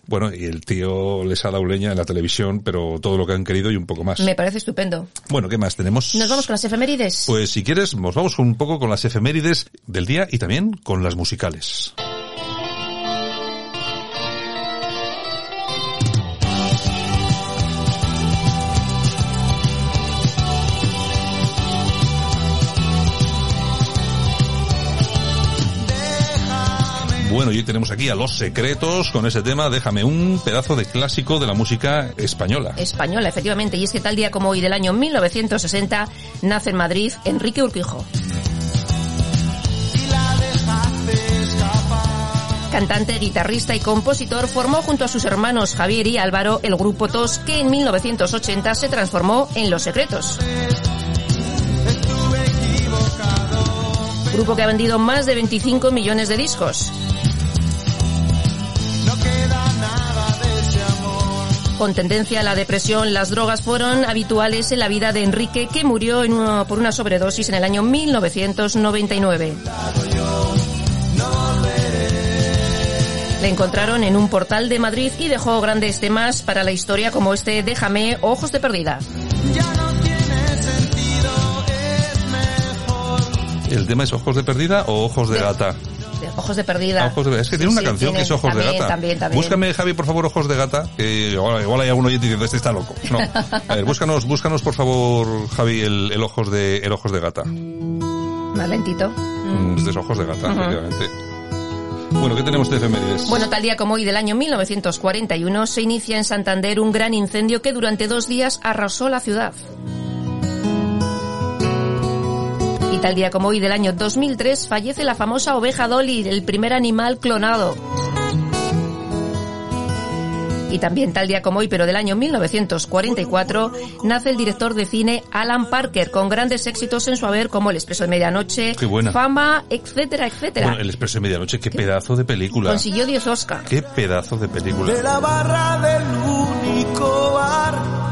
Bueno, y el tío les ha dado leña en la televisión, pero todo lo que han querido y un poco más. Me parece estupendo. Bueno, ¿qué más tenemos? Nos vamos con las efemérides. Pues si quieres, nos vamos un poco con las efemérides del día y también con las musicales. Y hoy tenemos aquí a Los Secretos con ese tema, déjame un pedazo de clásico de la música española. Española, efectivamente. Y es que tal día como hoy del año 1960 nace en Madrid Enrique Urquijo. Cantante, guitarrista y compositor, formó junto a sus hermanos Javier y Álvaro el grupo TOS que en 1980 se transformó en Los Secretos. Grupo que ha vendido más de 25 millones de discos. Con tendencia a la depresión, las drogas fueron habituales en la vida de Enrique, que murió en una- por una sobredosis en el año 1999. Le encontraron en un portal de Madrid y dejó grandes temas para la historia como este Déjame Ojos de Perdida. ¿El tema es Ojos de Perdida o Ojos de Gata? De Ojos de Perdida. Ah, Ojos de- Es que tiene Sí, una sí, canción tiene- que es Ojos también, de Gata. También, también. Búscame, Javi, por favor, Ojos de Gata, que igual, igual hay algún oyente diciendo, este está loco. No. A ver, búscanos, búscanos, por favor, Javi, el, el Ojos de, el Ojos de Gata. Más lentito. Mm, Este es Ojos de Gata, Ujú. efectivamente. Bueno, ¿qué tenemos de efemérides? Bueno, tal día como hoy del año 1941 se inicia en Santander un gran incendio que durante dos días arrasó la ciudad. Y tal día como hoy del año 2003 fallece la famosa oveja Dolly, el primer animal clonado. Y también tal día como hoy, pero del año 1944, nace el director de cine Alan Parker, con grandes éxitos en su haber como El Expreso de Medianoche, Qué buena. Fama, etcétera, etcétera. Bueno, El Expreso de Medianoche, qué pedazo de película. Consiguió 10 Oscar. Qué pedazo de película. la barra del único bar.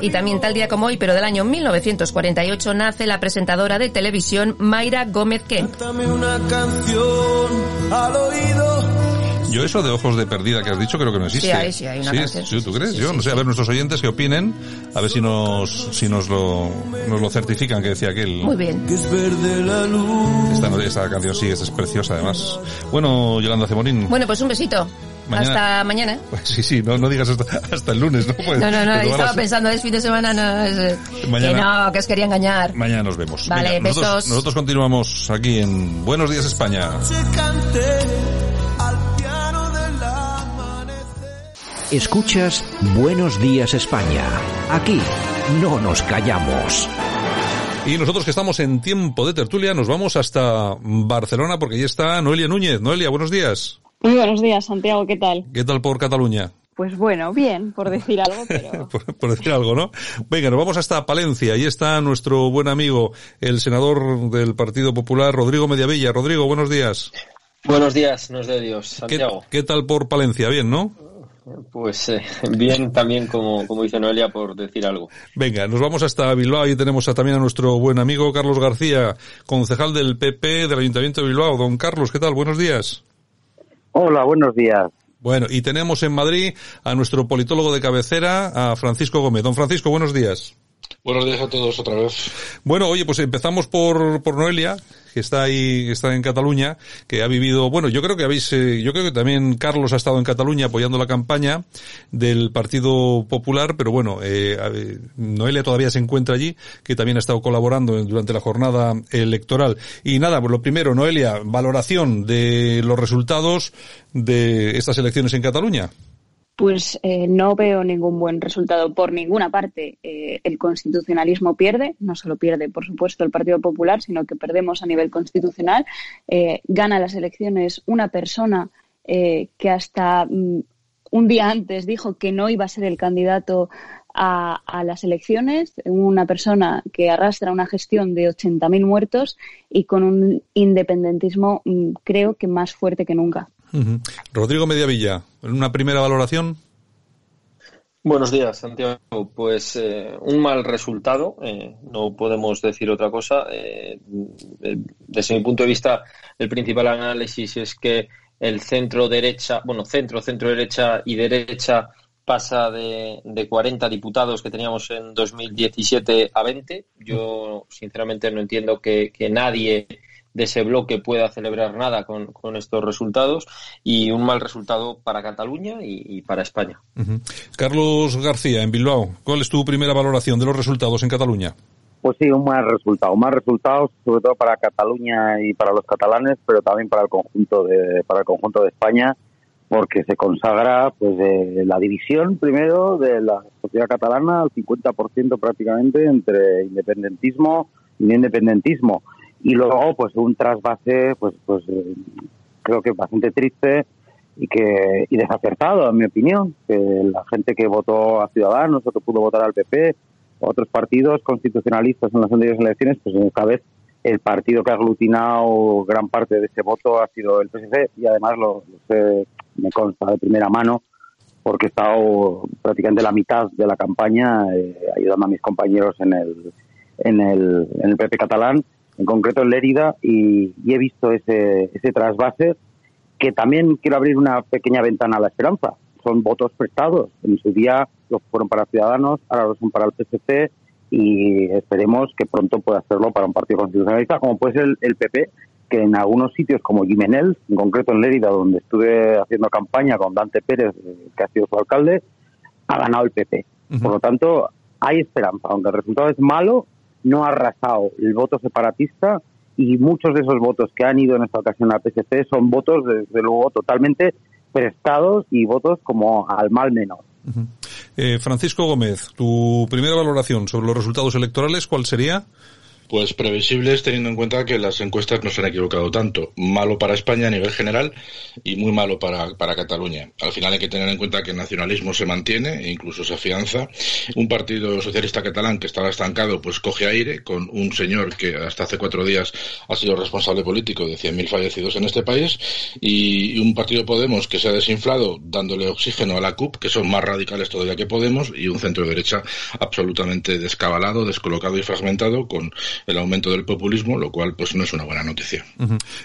Y también tal día como hoy, pero del año 1948, nace la presentadora de televisión Mayra Gómez Kemp. Una canción al oído. Yo eso de Ojos de Perdida que has dicho creo que no existe. Sí, hay, sí, hay una canción, sí, sí, ¿tú sí, crees? sí, Yo sí, no sé, a sí. ver nuestros oyentes que opinen, a ver si nos, si nos lo, nos lo certifican que decía aquel. Muy bien. Esta, no- esta canción sí, esta es preciosa además. Bueno, Yolanda Cemorín. Bueno, pues un besito. Mañana- Hasta mañana. Pues sí, sí, no, no digas hasta, hasta el lunes, ¿no? Pues, No, no, no, estaba las- pensando, es fin de semana, no, es, eh, Mañana- que no, que os quería engañar. Mañana nos vemos. Vale, nosotros, besos. nosotros continuamos aquí en Buenos Días España. Se cante al piano del amanecer. Escuchas Buenos Días España. Aquí no nos callamos. Y nosotros que estamos en tiempo de tertulia nos vamos hasta Barcelona porque ahí está Noelia Núñez. Noelia, buenos días. Muy buenos días, Santiago, ¿qué tal? ¿Qué tal por Cataluña? Pues bueno, bien, por decir algo, pero... por, decir algo, ¿no? Venga, nos vamos hasta Palencia. Ahí está nuestro buen amigo, el senador del Partido Popular, Rodrigo Mediavilla. Rodrigo, buenos días. Buenos días, nos de Dios, Santiago. ¿Qué, tal por Palencia? Bien, ¿no? Pues eh, bien también, como, como dice Noelia, por decir algo. Venga, nos vamos hasta Bilbao. Ahí tenemos a, también a nuestro buen amigo Carlos García, concejal del PP del Ayuntamiento de Bilbao. Don Carlos, ¿qué tal? Buenos días. Hola, buenos días. Bueno, y tenemos en Madrid a nuestro politólogo de cabecera, a Francisco Gómez. Don Francisco, buenos días. Buenos días a todos otra vez. Bueno, oye, pues empezamos por, por Noelia, que está ahí, está en Cataluña, que ha vivido, bueno, yo creo que habéis, eh, yo creo que también Carlos ha estado en Cataluña apoyando la campaña del Partido Popular, pero bueno, eh, Noelia todavía se encuentra allí, que también ha estado colaborando durante la jornada electoral. Y nada, pues lo primero, Noelia, valoración de los resultados de estas elecciones en Cataluña pues eh, no veo ningún buen resultado por ninguna parte. Eh, el constitucionalismo pierde, no solo pierde, por supuesto, el Partido Popular, sino que perdemos a nivel constitucional. Eh, gana las elecciones una persona que hasta mm, un día antes dijo que no iba a ser el candidato a, a las elecciones, una persona que arrastra una gestión de 80.000 muertos y con un independentismo, mm, creo que más fuerte que nunca. Rodrigo Mediavilla, una primera valoración. Buenos días, Santiago. Pues eh, un mal resultado, eh, no podemos decir otra cosa. Eh, desde mi punto de vista, el principal análisis es que el centro derecha, bueno, centro, centro derecha y derecha pasa de, de 40 diputados que teníamos en 2017 a 20. Yo, sinceramente, no entiendo que, que nadie de ese bloque pueda celebrar nada con, estos resultados y un mal resultado para Cataluña y, para España. Carlos García, en Bilbao, ¿cuál es tu primera valoración de los resultados en Cataluña? Pues sí, un mal resultado, mal resultado sobre todo para Cataluña y para los catalanes, pero también para el conjunto de para el conjunto de España, porque se consagra pues la división primero de la sociedad catalana al 50% prácticamente entre independentismo y no independentismo y luego pues un trasvase pues pues eh, creo que bastante triste y que y desacertado en mi opinión que la gente que votó a Ciudadanos o que pudo votar al PP otros partidos constitucionalistas en las anteriores elecciones pues esta vez el partido que ha aglutinado gran parte de ese voto ha sido el PSC y además lo, sé, me consta de primera mano porque he estado prácticamente la mitad de la campaña eh, ayudando a mis compañeros en el en el, en el PP catalán en concreto en Lérida, y, y he visto ese, ese trasvase que también quiero abrir una pequeña ventana a la esperanza. Son votos prestados. En su día los fueron para Ciudadanos, ahora los son para el PSC y esperemos que pronto pueda hacerlo para un partido constitucionalista como puede ser el, PP, que en algunos sitios como Jimenel, en concreto en Lérida, donde estuve haciendo campaña con Dante Pérez, eh, que ha sido su alcalde, ha ganado el PP. Por lo tanto, hay esperanza. Aunque el resultado es malo, no ha arrasado el voto separatista y muchos de esos votos que han ido en esta ocasión al PSC son votos, desde luego, totalmente prestados y votos como al mal menor. Eh, Francisco Gómez, tu primera valoración sobre los resultados electorales, ¿cuál sería? Pues previsibles teniendo en cuenta que las encuestas no se han equivocado tanto. Malo para España a nivel general y muy malo para, para Cataluña. Al final hay que tener en cuenta que el nacionalismo se mantiene e incluso se afianza. Un partido socialista catalán que estaba estancado pues coge aire con un señor que hasta hace cuatro días ha sido responsable político de 100.000 fallecidos en este país y un partido Podemos que se ha desinflado dándole oxígeno a la CUP que son más radicales todavía que Podemos y un centro derecha absolutamente descabalado, descolocado y fragmentado con el aumento del populismo, lo cual pues no es una buena noticia.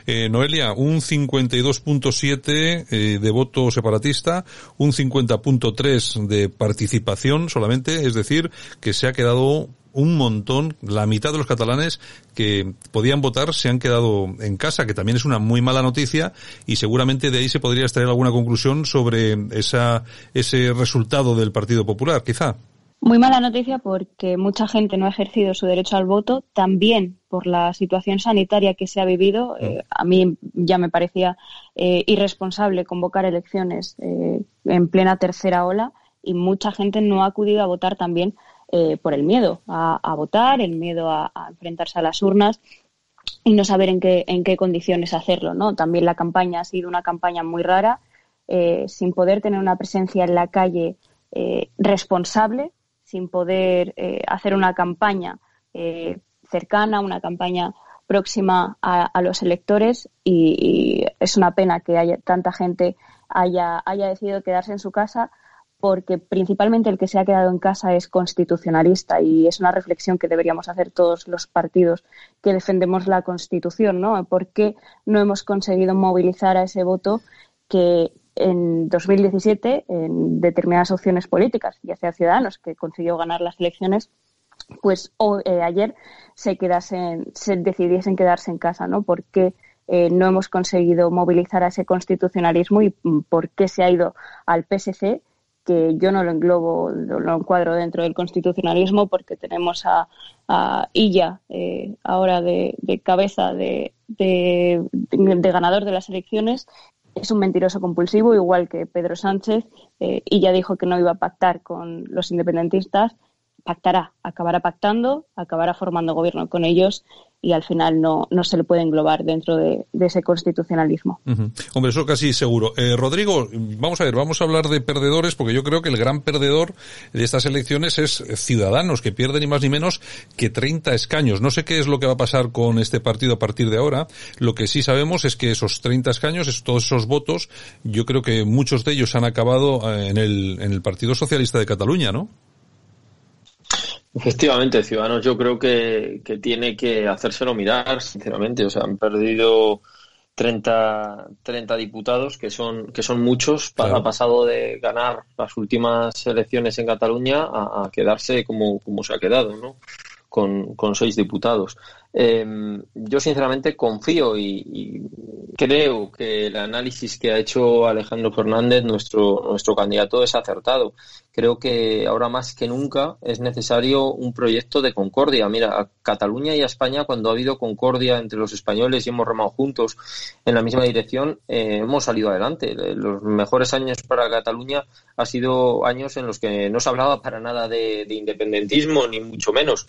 eh, Noelia, un 52.7 eh, de voto separatista, un 50.3 de participación solamente, es decir, que se ha quedado un montón, la mitad de los catalanes que podían votar se han quedado en casa, que también es una muy mala noticia y seguramente de ahí se podría extraer alguna conclusión sobre esa, ese resultado del Partido Popular, quizá. Muy mala noticia porque mucha gente no ha ejercido su derecho al voto, también por la situación sanitaria que se ha vivido. Mm. Eh, a mí ya me parecía eh, irresponsable convocar elecciones eh, en plena tercera ola y mucha gente no ha acudido a votar también eh, por el miedo a, votar, el miedo a, enfrentarse a las urnas y no saber en qué, en qué condiciones hacerlo. ¿no? También la campaña ha sido una campaña muy rara, eh, sin poder tener una presencia en la calle eh, responsable, sin poder hacer una campaña cercana, una campaña próxima a, los electores y, es una pena que haya tanta gente haya, haya decidido quedarse en su casa porque principalmente el que se ha quedado en casa es constitucionalista y es una reflexión que deberíamos hacer todos los partidos que defendemos la Constitución, ¿no? ¿Por qué no hemos conseguido movilizar a ese voto que en 2017 en determinadas opciones políticas, ya sea Ciudadanos, que consiguió ganar las elecciones, pues eh, ayer se quedasen, se decidiesen quedarse en casa, ¿no? ¿Por qué eh, no hemos conseguido movilizar a ese constitucionalismo y mm, por qué se ha ido al PSC? que yo no lo englobo, lo encuadro dentro del constitucionalismo porque tenemos a, a Illa eh, ahora de, cabeza de, de, ganador de las elecciones. Es un mentiroso compulsivo, igual que Pedro Sánchez. Eh, Illa dijo que no iba a pactar con los independentistas pactará, acabará pactando, acabará formando gobierno con ellos y al final no, no se le puede englobar dentro de, ese constitucionalismo. Hombre, eso casi seguro. Eh, Rodrigo, vamos a ver, vamos a hablar de perdedores porque yo creo que el gran perdedor de estas elecciones es Ciudadanos, que pierden ni más ni menos que 30 escaños. No sé qué es lo que va a pasar con este partido a partir de ahora. Lo que sí sabemos es que esos 30 escaños, todos esos votos, yo creo que muchos de ellos han acabado eh, en el, en el Partido Socialista de Cataluña, ¿no? Efectivamente, Ciudadanos yo creo que, tiene que hacérselo mirar, sinceramente. O sea, han perdido 30, 30 diputados, que son, que son muchos. Ha pasado de ganar las últimas elecciones en Cataluña a, quedarse como, como se ha quedado, ¿no? Con, con seis diputados. Em, yo sinceramente confío y, creo que el análisis que ha hecho Alejandro Fernández, nuestro, nuestro candidato, es acertado. Creo que ahora más que nunca es necesario un proyecto de concordia. Mira, a Cataluña y a España, cuando ha habido concordia entre los españoles y hemos remado juntos en la misma dirección, eh, hemos salido adelante. Los mejores años para Cataluña han sido años en los que no se hablaba para nada de independentismo, ni mucho menos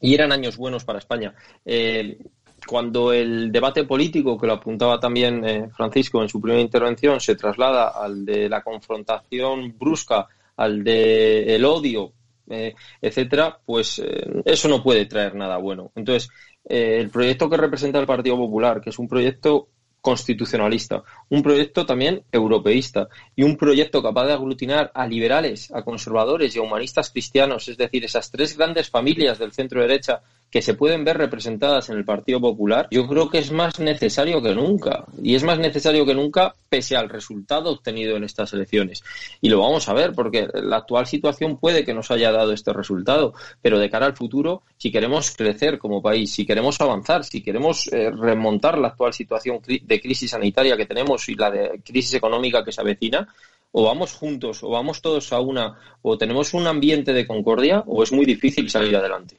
y eran años buenos para España. Eh, cuando el debate político, que lo apuntaba también eh, Francisco en su primera intervención, se traslada al de la confrontación brusca, al de el odio, eh, etcétera, pues eso no puede traer nada bueno. Entonces, el proyecto que representa el Partido Popular, que es un proyecto constitucionalista, un proyecto también europeísta y un proyecto capaz de aglutinar a liberales, a conservadores y a humanistas cristianos, es decir, esas tres grandes familias del centro derecha que se pueden ver representadas en el Partido Popular, yo creo que es más necesario que nunca. Y es más necesario que nunca pese al resultado obtenido en estas elecciones. Y lo vamos a ver, porque la actual situación puede que nos haya dado este resultado, pero de cara al futuro, si queremos crecer como país, si queremos avanzar, si queremos eh, remontar la actual situación de crisis sanitaria que tenemos y la de crisis económica que se avecina, o vamos juntos, o vamos todos a una, o tenemos un ambiente de concordia, o es muy difícil salir adelante.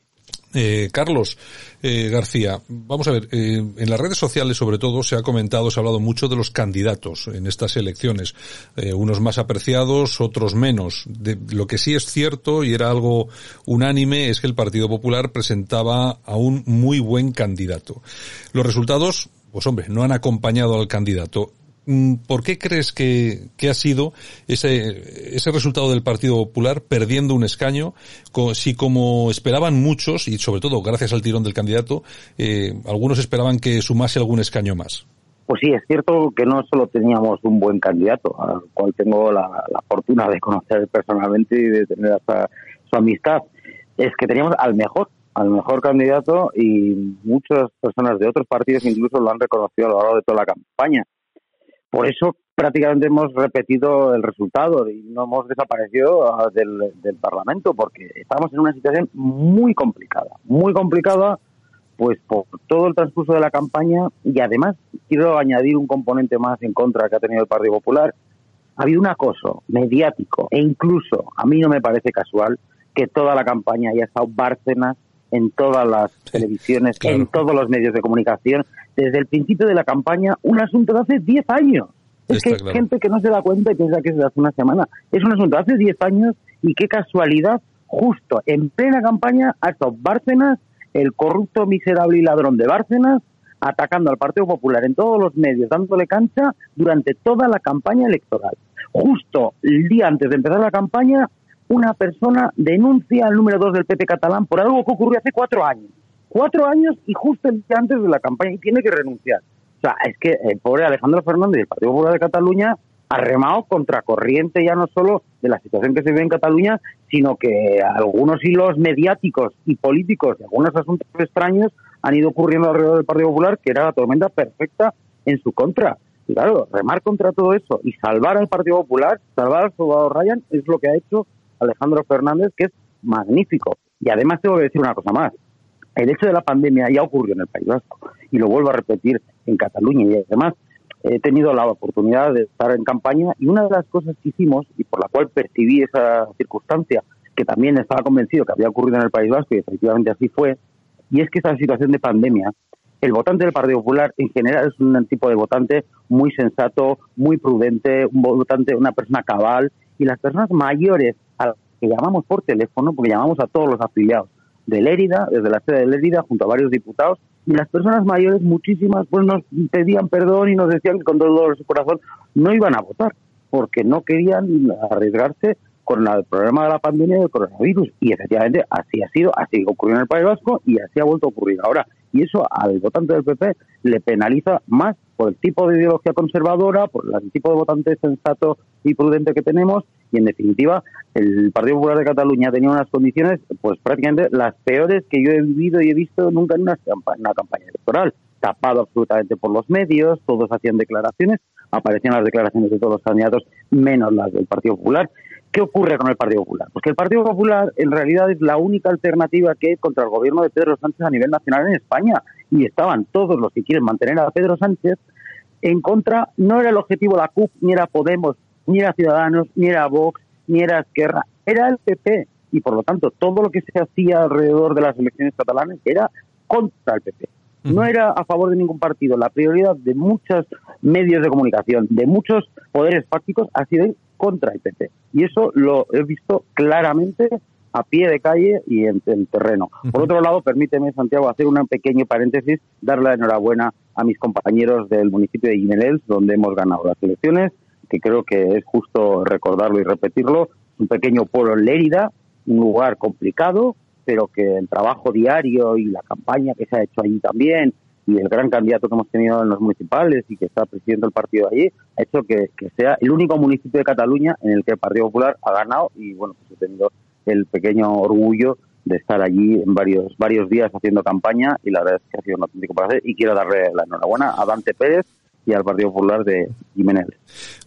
Eh, Carlos eh, García, vamos a ver, eh, en las redes sociales sobre todo se ha comentado, se ha hablado mucho de los candidatos en estas elecciones, unos más apreciados, otros menos. Lo que sí es cierto y era algo unánime es que el Partido Popular presentaba a un muy buen candidato. Los resultados, pues hombre, no han acompañado al candidato. Mm, ¿Por qué crees que, ha sido ese, ese resultado del Partido Popular perdiendo un escaño? Si como esperaban muchos, y sobre todo gracias al tirón del candidato, eh, algunos esperaban que sumase algún escaño más. Pues sí, es cierto que no solo teníamos un buen candidato, al cual tengo la, fortuna de conocer personalmente y de tener hasta su amistad, es que teníamos al mejor, al mejor candidato y muchas personas de otros partidos incluso lo han reconocido a lo largo de toda la campaña. Por eso prácticamente hemos repetido el resultado y no hemos desaparecido ah, del, Parlamento porque estamos en una situación muy complicada, muy complicada pues por todo el transcurso de la campaña y además quiero añadir un componente más en contra que ha tenido el Partido Popular. Ha habido un acoso mediático e incluso a mí no me parece casual que toda la campaña haya estado Bárcenas en todas las televisiones, en todos los medios de comunicación, desde el principio de la campaña, un asunto de hace 10 años. Es que hay gente que no se da cuenta y piensa que es de hace una semana. Es un asunto hace 10 años y qué casualidad, justo en plena campaña ha estado Bárcenas, el corrupto, miserable y ladrón de Bárcenas, atacando al Partido Popular en todos los medios, dándole cancha durante toda la campaña electoral. Justo el día antes de empezar la campaña, una persona denuncia al número 2 del PP catalán por algo que ocurrió hace cuatro años. Cuatro años y justo el día antes de la campaña y tiene que renunciar. O sea, es que el pobre Alejandro Fernández del Partido Popular de Cataluña ha remado contracorriente ya no solo de la situación que se vive en Cataluña, sino que algunos hilos mediáticos y políticos y algunos asuntos extraños han ido ocurriendo alrededor del Partido Popular que era la tormenta perfecta en su contra. Y claro, remar contra todo eso y salvar al Partido Popular, salvar al soldado Ryan, es lo que ha hecho Alejandro Fernández, que es magnífico. Y además tengo que decir una cosa más. El hecho de la pandemia ya ocurrió en el País Vasco y lo vuelvo a repetir en Cataluña y además he tenido la oportunidad de estar en campaña y una de las cosas que hicimos y por la cual percibí esa circunstancia que también estaba convencido que había ocurrido en el País Vasco y efectivamente así fue, y es que esta situación de pandemia, el votante del Partido Popular en general es un tipo de votante muy sensato, muy prudente, un votante, una persona cabal, y las personas mayores a las que llamamos por teléfono, porque llamamos a todos los afiliados de Lérida, desde la sede de Lérida, junto a varios diputados, y las personas mayores, muchísimas, pues nos pedían perdón y nos decían que con todo su corazón no iban a votar, porque no querían arriesgarse con el problema de la pandemia del coronavirus. Y efectivamente así ha sido, así ocurrió en el País Vasco y así ha vuelto a ocurrir ahora. Y eso al votante del PP le penaliza más por el tipo de ideología conservadora, por el tipo de votante sensato y prudente que tenemos y en definitiva el Partido Popular de Cataluña tenía unas condiciones pues prácticamente las peores que yo he vivido y he visto nunca en una, una campaña electoral tapado absolutamente por los medios, todos hacían declaraciones, aparecían las declaraciones de todos los candidatos menos las del Partido Popular. ¿Qué ocurre con el Partido Popular? Pues que el Partido Popular en realidad es la única alternativa que hay contra el gobierno de Pedro Sánchez a nivel nacional en España y estaban todos los que quieren mantener a Pedro Sánchez en contra, no era el objetivo la CUP, ni era Podemos, ni era Ciudadanos, ni era Vox, ni era Esquerra, era el PP. Y por lo tanto, todo lo que se hacía alrededor de las elecciones catalanas era contra el PP. No era a favor de ningún partido. La prioridad de muchos medios de comunicación, de muchos poderes fácticos, ha sido contra el PP. Y eso lo he visto claramente a pie de calle y en, terreno. Por otro lado, permíteme, Santiago, hacer un pequeño paréntesis, darle la enhorabuena a mis compañeros del municipio de Guinelels, donde hemos ganado las elecciones que creo que es justo recordarlo y repetirlo, un pequeño pueblo en Lérida, un lugar complicado, pero que el trabajo diario y la campaña que se ha hecho allí también y el gran candidato que hemos tenido en los municipales y que está presidiendo el partido allí, ha hecho que, sea el único municipio de Cataluña en el que el Partido Popular ha ganado y bueno, pues he tenido el pequeño orgullo de estar allí en varios varios días haciendo campaña y la verdad es que ha sido un auténtico placer y quiero darle la enhorabuena a Dante Pérez y al Partido Popular de Jiménez.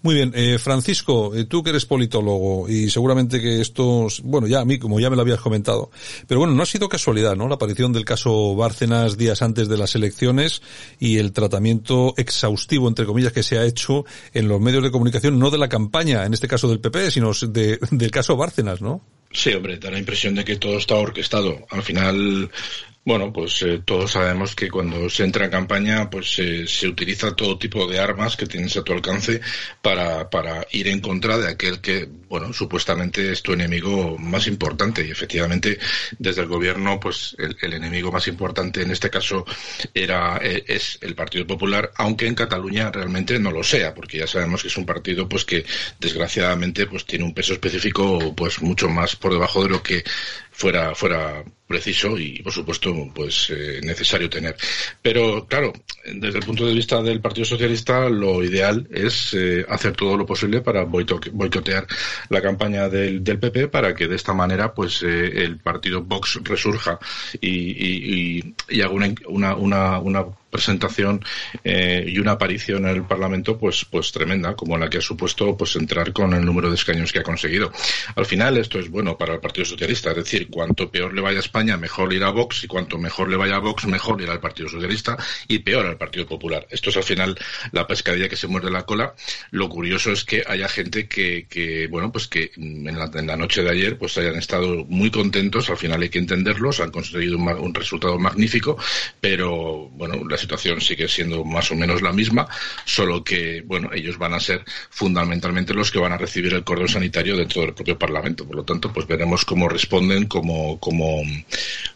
Muy bien, eh, Francisco, eh, tú que eres politólogo y seguramente que esto, bueno, ya a mí, como ya me lo habías comentado, pero bueno, no ha sido casualidad, ¿no? La aparición del caso Bárcenas días antes de las elecciones y el tratamiento exhaustivo, entre comillas, que se ha hecho en los medios de comunicación, no de la campaña, en este caso del PP, sino de, del caso Bárcenas, ¿no? Sí, hombre, da la impresión de que todo está orquestado. Al final, bueno, pues eh, todos sabemos que cuando se entra en campaña, pues eh, se utiliza todo tipo de armas que tienes a tu alcance para, para ir en contra de aquel que, bueno, supuestamente es tu enemigo más importante. Y efectivamente, desde el gobierno, pues el, enemigo más importante en este caso era eh, es el Partido Popular, aunque en Cataluña realmente no lo sea, porque ya sabemos que es un partido, pues que desgraciadamente, pues tiene un peso específico, pues mucho más por debajo de lo que fuera fuera preciso y por supuesto pues eh, necesario tener. Pero claro desde el punto de vista del Partido Socialista lo ideal es eh, hacer todo lo posible para boicotear la campaña del, del PP para que de esta manera pues eh, el partido Vox resurja y, y, y, haga una, una, una presentación eh, y una aparición en el Parlamento pues pues tremenda como la que ha supuesto pues entrar con el número de escaños que ha conseguido al final esto es bueno para el Partido Socialista es decir cuanto peor le vaya a España mejor irá a Vox y cuanto mejor le vaya a Vox mejor irá al Partido Socialista y peor el Partido Popular. Esto es al final la pescadilla que se muerde la cola. Lo curioso es que haya gente que, que bueno, pues que en la, en la, noche de ayer pues hayan estado muy contentos. Al final hay que entenderlos. Han conseguido un, un resultado magnífico, pero bueno, la situación sigue siendo más o menos la misma, solo que bueno, ellos van a ser fundamentalmente los que van a recibir el cordón sanitario dentro del propio Parlamento. Por lo tanto, pues veremos cómo responden como, como,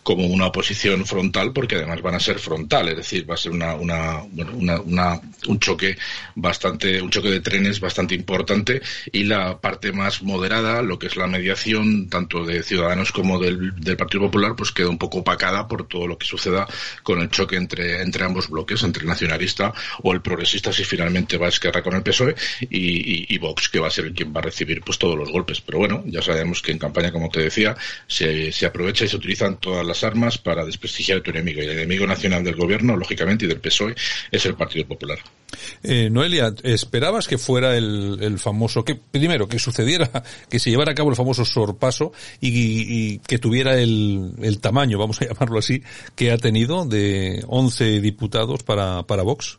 como una oposición frontal, porque además van a ser frontal, es decir, va a ser una, una, una, una un choque bastante, un choque de trenes bastante importante y la parte más moderada, lo que es la mediación, tanto de Ciudadanos como del, del Partido Popular, pues queda un poco opacada por todo lo que suceda con el choque entre, entre ambos bloques, entre el nacionalista o el progresista, si finalmente va a Esquerra con el PSOE, y, y, Vox, que va a ser quien va a recibir pues todos los golpes. Pero bueno, ya sabemos que en campaña, como te decía, se, se aprovecha y se utilizan todas las armas para desprestigiar a tu enemigo. Y el enemigo nacional del gobierno, lógicamente, y del PSOE, es el Partido Popular. Eh, Noelia, ¿esperabas que fuera el, el, famoso, que primero, que sucediera, que se llevara a cabo el famoso sorpaso y, y que tuviera el, el, tamaño, vamos a llamarlo así, que ha tenido de 11 diputados para, para Vox?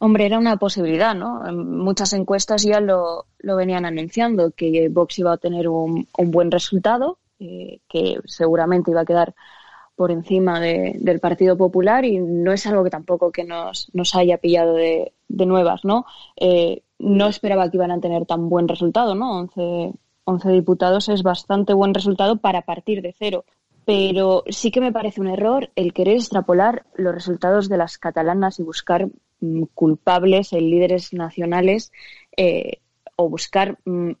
Hombre, era una posibilidad, ¿no? En muchas encuestas ya lo, lo venían anunciando, que Vox iba a tener un, un buen resultado, eh, que seguramente iba a quedar por encima de, del Partido Popular y no es algo que tampoco que nos, nos haya pillado de, de nuevas, ¿no? Eh, no esperaba que iban a tener tan buen resultado, ¿no? 11, 11 diputados es bastante buen resultado para partir de cero. Pero sí que me parece un error el querer extrapolar los resultados de las catalanas y buscar mm, culpables en líderes nacionales eh, o buscar mm,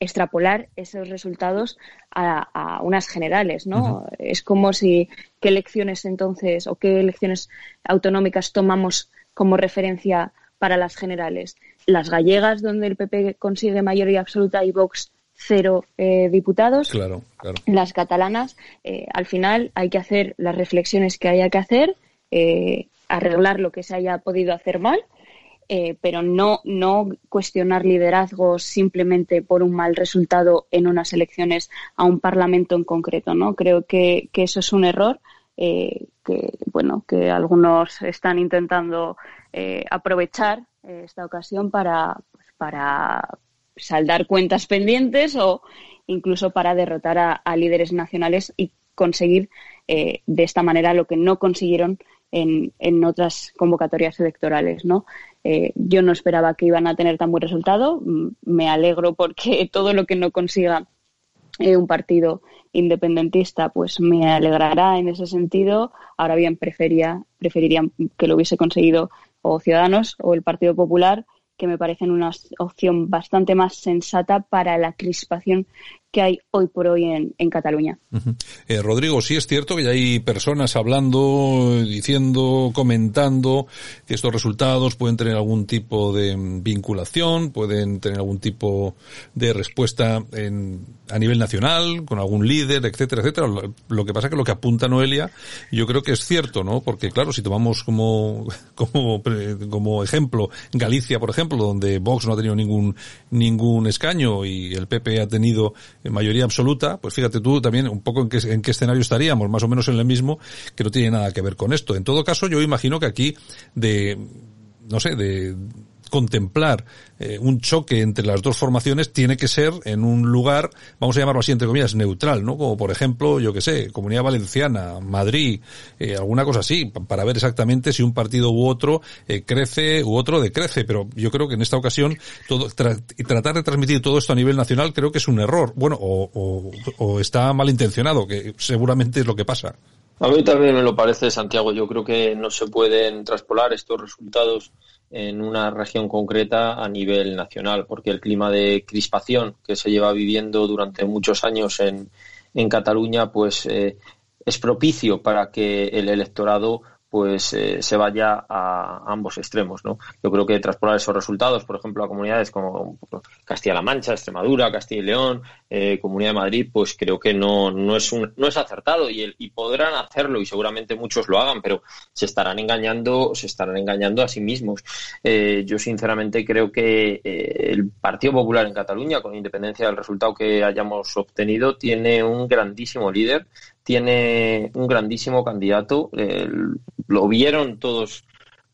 extrapolar esos resultados a, a unas generales, ¿no? Uh -huh. Es como si qué elecciones entonces o qué elecciones autonómicas tomamos como referencia para las generales. Las gallegas, donde el PP consigue mayoría absoluta y Vox cero eh, diputados. Claro, claro. Las catalanas, eh, al final hay que hacer las reflexiones que haya que hacer, eh, arreglar lo que se haya podido hacer mal eh, pero no, no cuestionar liderazgos simplemente por un mal resultado en unas elecciones a un parlamento en concreto, ¿no? Creo que, eso es un error eh, que, bueno, que algunos están intentando eh, aprovechar eh, esta ocasión para, pues, para saldar cuentas pendientes o incluso para derrotar a, líderes nacionales y conseguir de esta manera lo que no consiguieron en, en otras convocatorias electorales, ¿no? Eh, yo no esperaba que iban a tener tan buen resultado. Me alegro porque todo lo que no consiga eh, un partido independentista, pues me alegrará en ese sentido. Ahora bien, prefería, preferiría que lo hubiese conseguido o Ciudadanos o el Partido Popular, que me parecen una opción bastante más sensata para la crispación que hay hoy por hoy en, en Cataluña. Eh, Rodrigo, sí es cierto que ya hay personas hablando, diciendo, comentando que estos resultados pueden tener algún tipo de vinculación, pueden tener algún tipo de respuesta en, a nivel nacional, con algún líder, etcétera, etcétera. Lo, que pasa que lo que apunta Noelia, yo creo que es cierto, ¿no? Porque claro, si tomamos como, como, como ejemplo Galicia, por ejemplo, donde Vox no ha tenido ningún, ningún escaño y el PP ha tenido en mayoría absoluta, pues fíjate tú también un poco en qué, en qué escenario estaríamos, más o menos en el mismo, que no tiene nada que ver con esto. En todo caso, yo imagino que aquí de, no sé, de contemplar eh, un choque entre las dos formaciones tiene que ser en un lugar, vamos a llamarlo así entre comillas, neutral, ¿no? Como por ejemplo, yo que sé, Comunidad Valenciana, Madrid, eh, alguna cosa así, para ver exactamente si un partido u otro eh, crece u otro decrece. Pero yo creo que en esta ocasión todo, tra tratar de transmitir todo esto a nivel nacional creo que es un error. Bueno, o, o, o está malintencionado, que seguramente es lo que pasa. A mí también me lo parece, Santiago. Yo creo que no se pueden traspolar estos resultados en una región concreta a nivel nacional, porque el clima de crispación que se lleva viviendo durante muchos años en, en Cataluña, pues eh, es propicio para que el electorado pues eh, se vaya a ambos extremos, ¿no? Yo creo que traspolar esos resultados, por ejemplo, a comunidades como Castilla-La Mancha, Extremadura, Castilla y León, eh, Comunidad de Madrid, pues creo que no, no es un, no es acertado y, el, y podrán hacerlo y seguramente muchos lo hagan, pero se estarán engañando, se estarán engañando a sí mismos. Eh, yo sinceramente creo que eh, el Partido Popular en Cataluña, con independencia del resultado que hayamos obtenido, tiene un grandísimo líder, tiene un grandísimo candidato. Lo vieron todos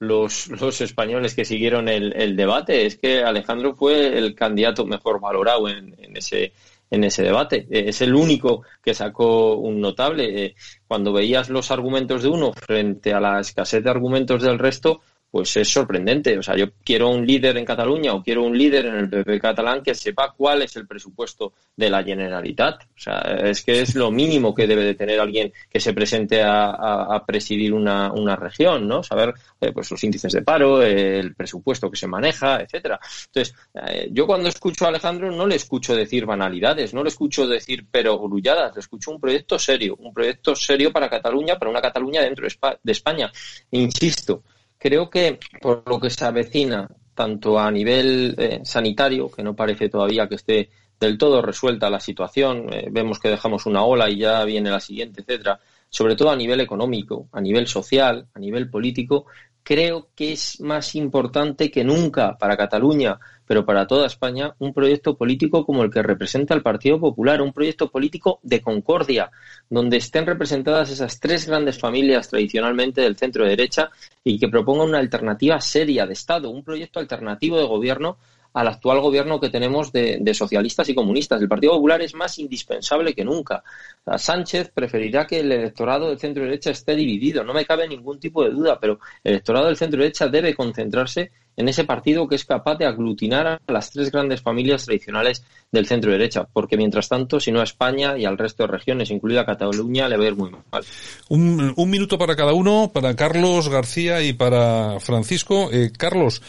los, los españoles que siguieron el, debate. Es que Alejandro fue el candidato mejor valorado en, en ese en ese debate. Es el único que sacó un notable. Eh, cuando veías los argumentos de uno frente a la escasez de argumentos del resto, pues es sorprendente. O sea, yo quiero un líder en Cataluña o quiero un líder en el PP catalán que sepa cuál es el presupuesto de la Generalitat. O sea, es que es lo mínimo que debe de tener alguien que se presente a, presidir una, una, región, ¿no? Saber eh, pues los índices de paro, el presupuesto que se maneja, etcétera. Entonces, eh, yo cuando escucho a Alejandro no le escucho decir banalidades, no le escucho decir pero grulladas, le escucho un proyecto serio, un proyecto serio para Cataluña, para una Cataluña dentro de España. Insisto, Creo que por lo que se avecina, tanto a nivel eh, sanitario, que no parece todavía que esté del todo resuelta la situación, eh, vemos que dejamos una ola y ya viene la siguiente, etcétera, sobre todo a nivel económico, a nivel social, a nivel político, creo que es más importante que nunca para Cataluña, pero para toda España, un proyecto político como el que representa el Partido Popular, un proyecto político de concordia, donde estén representadas esas tres grandes familias tradicionalmente del centro derecha y que proponga una alternativa seria de Estado, un proyecto alternativo de gobierno al actual gobierno que tenemos de, socialistas y comunistas. El Partido Popular es más indispensable que nunca. Sánchez preferirá que el electorado del centro derecha esté dividido, no me cabe ningún tipo de duda, pero el electorado del centro derecha debe concentrarse en ese partido que es capaz de aglutinar a las tres grandes familias tradicionales del centro derecha, porque mientras tanto, si no a España y al resto de regiones, incluida Cataluña, le va a ir muy mal. Un, minuto para cada uno, para Carlos García y para Francisco. Eh, Carlos,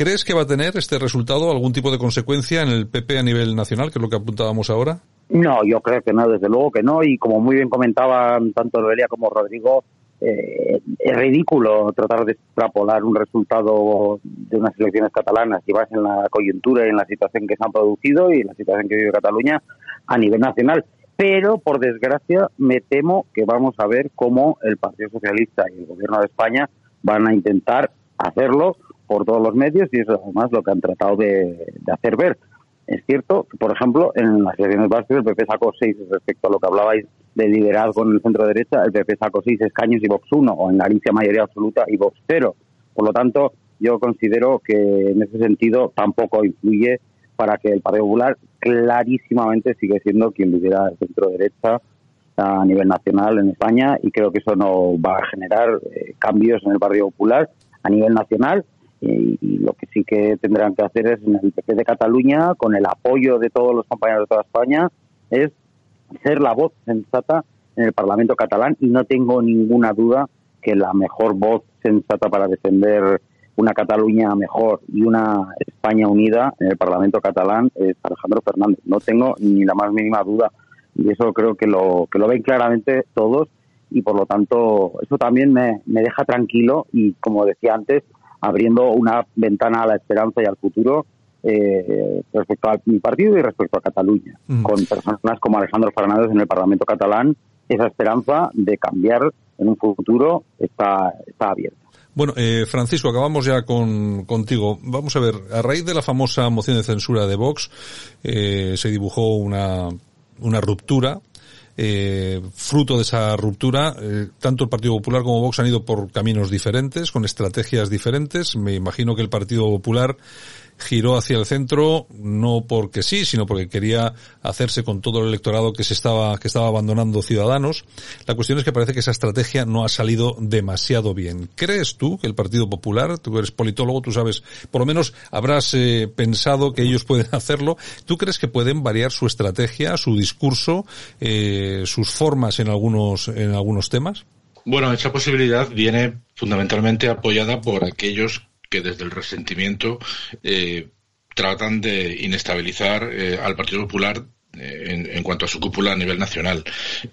¿crees que va a tener este resultado algún tipo de consecuencia en el PP a nivel nacional, que es lo que apuntábamos ahora? No, yo creo que no, desde luego que no, y como muy bien comentaban tanto Noelia como Rodrigo, eh, es ridículo tratar de extrapolar un resultado de unas elecciones catalanas y vas en la coyuntura y en la situación que se han producido y en la situación que vive Cataluña a nivel nacional. Pero, por desgracia, me temo que vamos a ver cómo el Partido Socialista y el Gobierno de España van a intentar hacerlo por todos los medios y eso es además lo que han tratado de, hacer ver. Es cierto por ejemplo, en las elecciones básicas el PP sacó seis respecto a lo que hablabais de liderazgo en el centro derecha, el PP sacó seis escaños y Vox uno, o en Galicia mayoría absoluta y Vox cero. Por lo tanto, yo considero que en ese sentido tampoco influye para que el Partido Popular clarísimamente sigue siendo quien lidera el centro derecha a nivel nacional en España y creo que eso no va a generar eh, cambios en el Partido Popular a nivel nacional y, lo que sí que tendrán que hacer es en el PP de Cataluña con el apoyo de todos los compañeros de toda España es ser la voz sensata en el Parlamento catalán. Y no tengo ninguna duda que la mejor voz sensata para defender una Cataluña mejor y una España unida en el Parlamento catalán es Alejandro Fernández. No tengo ni la más mínima duda. Y eso creo que lo, que lo ven claramente todos. Y por lo tanto eso también me, me deja tranquilo. Y como decía antes, abriendo una ventana a la esperanza y al futuro eh, respecto a mi partido y respecto a Cataluña, mm. con personas como Alejandro Fernández en el Parlamento catalán, esa esperanza de cambiar en un futuro está, está abierta. Bueno, eh, Francisco, acabamos ya con, contigo. Vamos a ver, a raíz de la famosa moción de censura de Vox, eh, se dibujó una, una ruptura eh, fruto de esa ruptura, eh, tanto el Partido Popular como Vox han ido por caminos diferentes, con estrategias diferentes. Me imagino que el Partido Popular giró hacia el centro no porque sí, sino porque quería hacerse con todo el electorado que se estaba que estaba abandonando Ciudadanos. La cuestión es que parece que esa estrategia no ha salido demasiado bien. ¿Crees tú que el Partido Popular, tú eres politólogo, tú sabes, por lo menos habrás eh, pensado que ellos pueden hacerlo, ¿tú crees que pueden variar su estrategia, su discurso, eh, sus formas en algunos en algunos temas? Bueno, esa posibilidad viene fundamentalmente apoyada por aquellos que desde el resentimiento eh, tratan de inestabilizar eh, al Partido Popular en, en, cuanto a su cúpula a nivel nacional.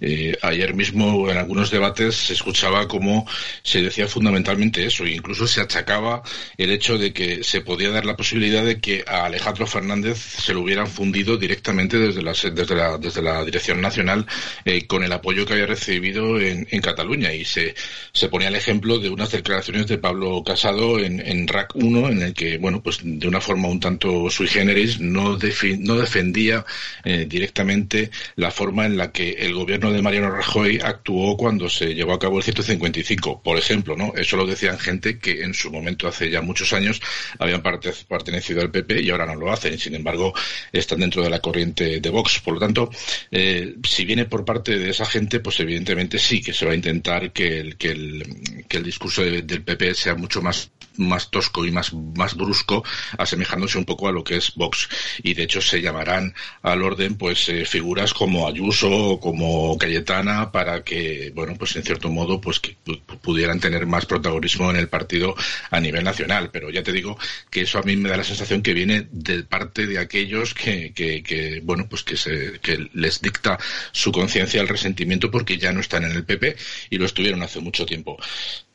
Eh, ayer mismo en algunos debates se escuchaba cómo se decía fundamentalmente eso, e incluso se achacaba el hecho de que se podía dar la posibilidad de que a Alejandro Fernández se lo hubieran fundido directamente desde la, desde la, desde la Dirección Nacional eh, con el apoyo que había recibido en, en, Cataluña. Y se, se ponía el ejemplo de unas declaraciones de Pablo Casado en, en RAC 1, en el que, bueno, pues de una forma un tanto sui generis no, defi no defendía eh, directamente la forma en la que el gobierno de Mariano Rajoy actuó cuando se llevó a cabo el 155, por ejemplo, ¿no? Eso lo decían gente que en su momento, hace ya muchos años, habían pertenecido al PP y ahora no lo hacen. Sin embargo, están dentro de la corriente de Vox. Por lo tanto, eh, si viene por parte de esa gente, pues evidentemente sí que se va a intentar que el, que el, discurso del PP sea mucho más más tosco y más, más brusco, asemejándose un poco a lo que es Vox. Y de hecho se llamarán al orden pues eh, figuras como Ayuso como Cayetana para que, bueno, pues en cierto modo pues que pudieran tener más protagonismo en el partido a nivel nacional. Pero ya te digo que eso a mí me da la sensación que viene de parte de aquellos que, que, que bueno, pues que, se, que les dicta su conciencia el resentimiento porque ya no están en el PP y lo estuvieron hace mucho tiempo.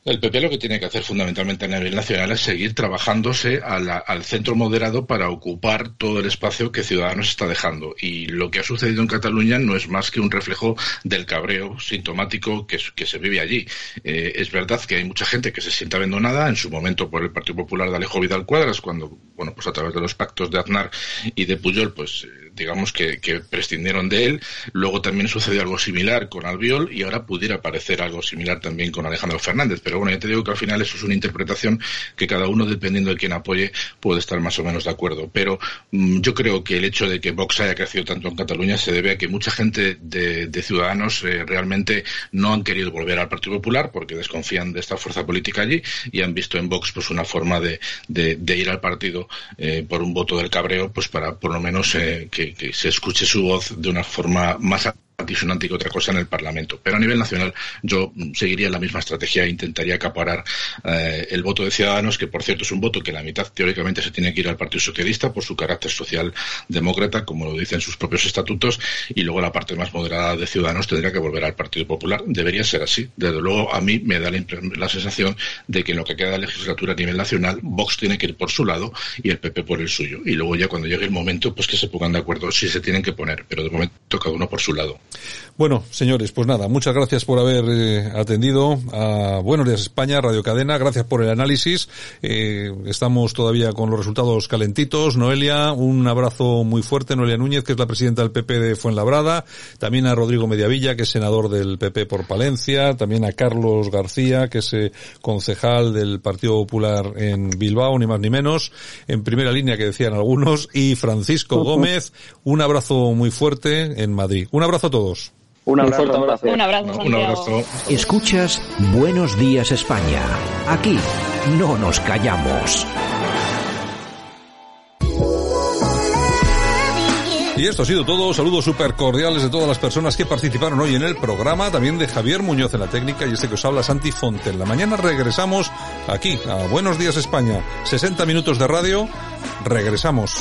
El PP lo que tiene que hacer fundamentalmente a nivel nacional es seguir trabajándose al centro moderado para ocupar todo el espacio que Ciudadanos está dejando. Y lo que ha sucedido en Cataluña no es más que un reflejo del cabreo sintomático que, se vive allí. Eh, es verdad que hay mucha gente que se siente abandonada, en su momento por el Partido Popular de Alejo Vidal Cuadras, cuando, bueno, pues a través de los pactos de Aznar y de Puyol, pues eh, digamos que, que prescindieron de él. Luego también sucedió algo similar con Albiol y ahora pudiera parecer algo similar también con Alejandro Fernández. Pero bueno, ya te digo que al final eso es una interpretación que cada uno, dependiendo de quién apoye, puede estar más o menos de acuerdo. Pero mm, yo creo que el hecho de que Vox haya crecido tanto en Cataluña se debe a que mucha gente de, ciudadanos eh, realmente no han querido volver al Partido Popular porque desconfían de esta fuerza política allí y han visto en Vox pues una forma de, de, ir al partido eh, por un voto del cabreo pues para por lo menos eh, que que, se escuche su voz de una forma más antisonante que otra cosa en el Parlamento. Pero a nivel nacional yo seguiría la misma estrategia e intentaría acaparar eh, el voto de Ciudadanos, que por cierto es un voto que la mitad teóricamente se tiene que ir al Partido Socialista por su carácter social demócrata, como lo dicen sus propios estatutos, y luego la parte más moderada de Ciudadanos tendría que volver al Partido Popular. Debería ser así. Desde luego a mí me da la, la sensación de que en lo que queda de legislatura a nivel nacional, Vox tiene que ir por su lado y el PP por el suyo. Y luego ya cuando llegue el momento, pues que se pongan de acuerdo si se tienen que poner, pero de momento cada uno por su lado. Bueno, señores, pues nada, muchas gracias por haber eh, atendido a Buenos Días España, Radio Cadena, gracias por el análisis. Eh, estamos todavía con los resultados calentitos. Noelia, un abrazo muy fuerte. Noelia Núñez, que es la presidenta del PP de Fuenlabrada. También a Rodrigo Mediavilla, que es senador del PP por Palencia. También a Carlos García, que es eh, concejal del Partido Popular en Bilbao, ni más ni menos. En primera línea, que decían algunos. Y Francisco Gómez, un abrazo muy fuerte en Madrid. Un abrazo a todos. Un abrazo. Un abrazo. Un abrazo. Escuchas Buenos Días España. Aquí no nos callamos. Y esto ha sido todo. Saludos súper cordiales de todas las personas que participaron hoy en el programa. También de Javier Muñoz en la técnica y este que os habla Santi Fonten. La mañana regresamos aquí a Buenos Días España. 60 minutos de radio. Regresamos.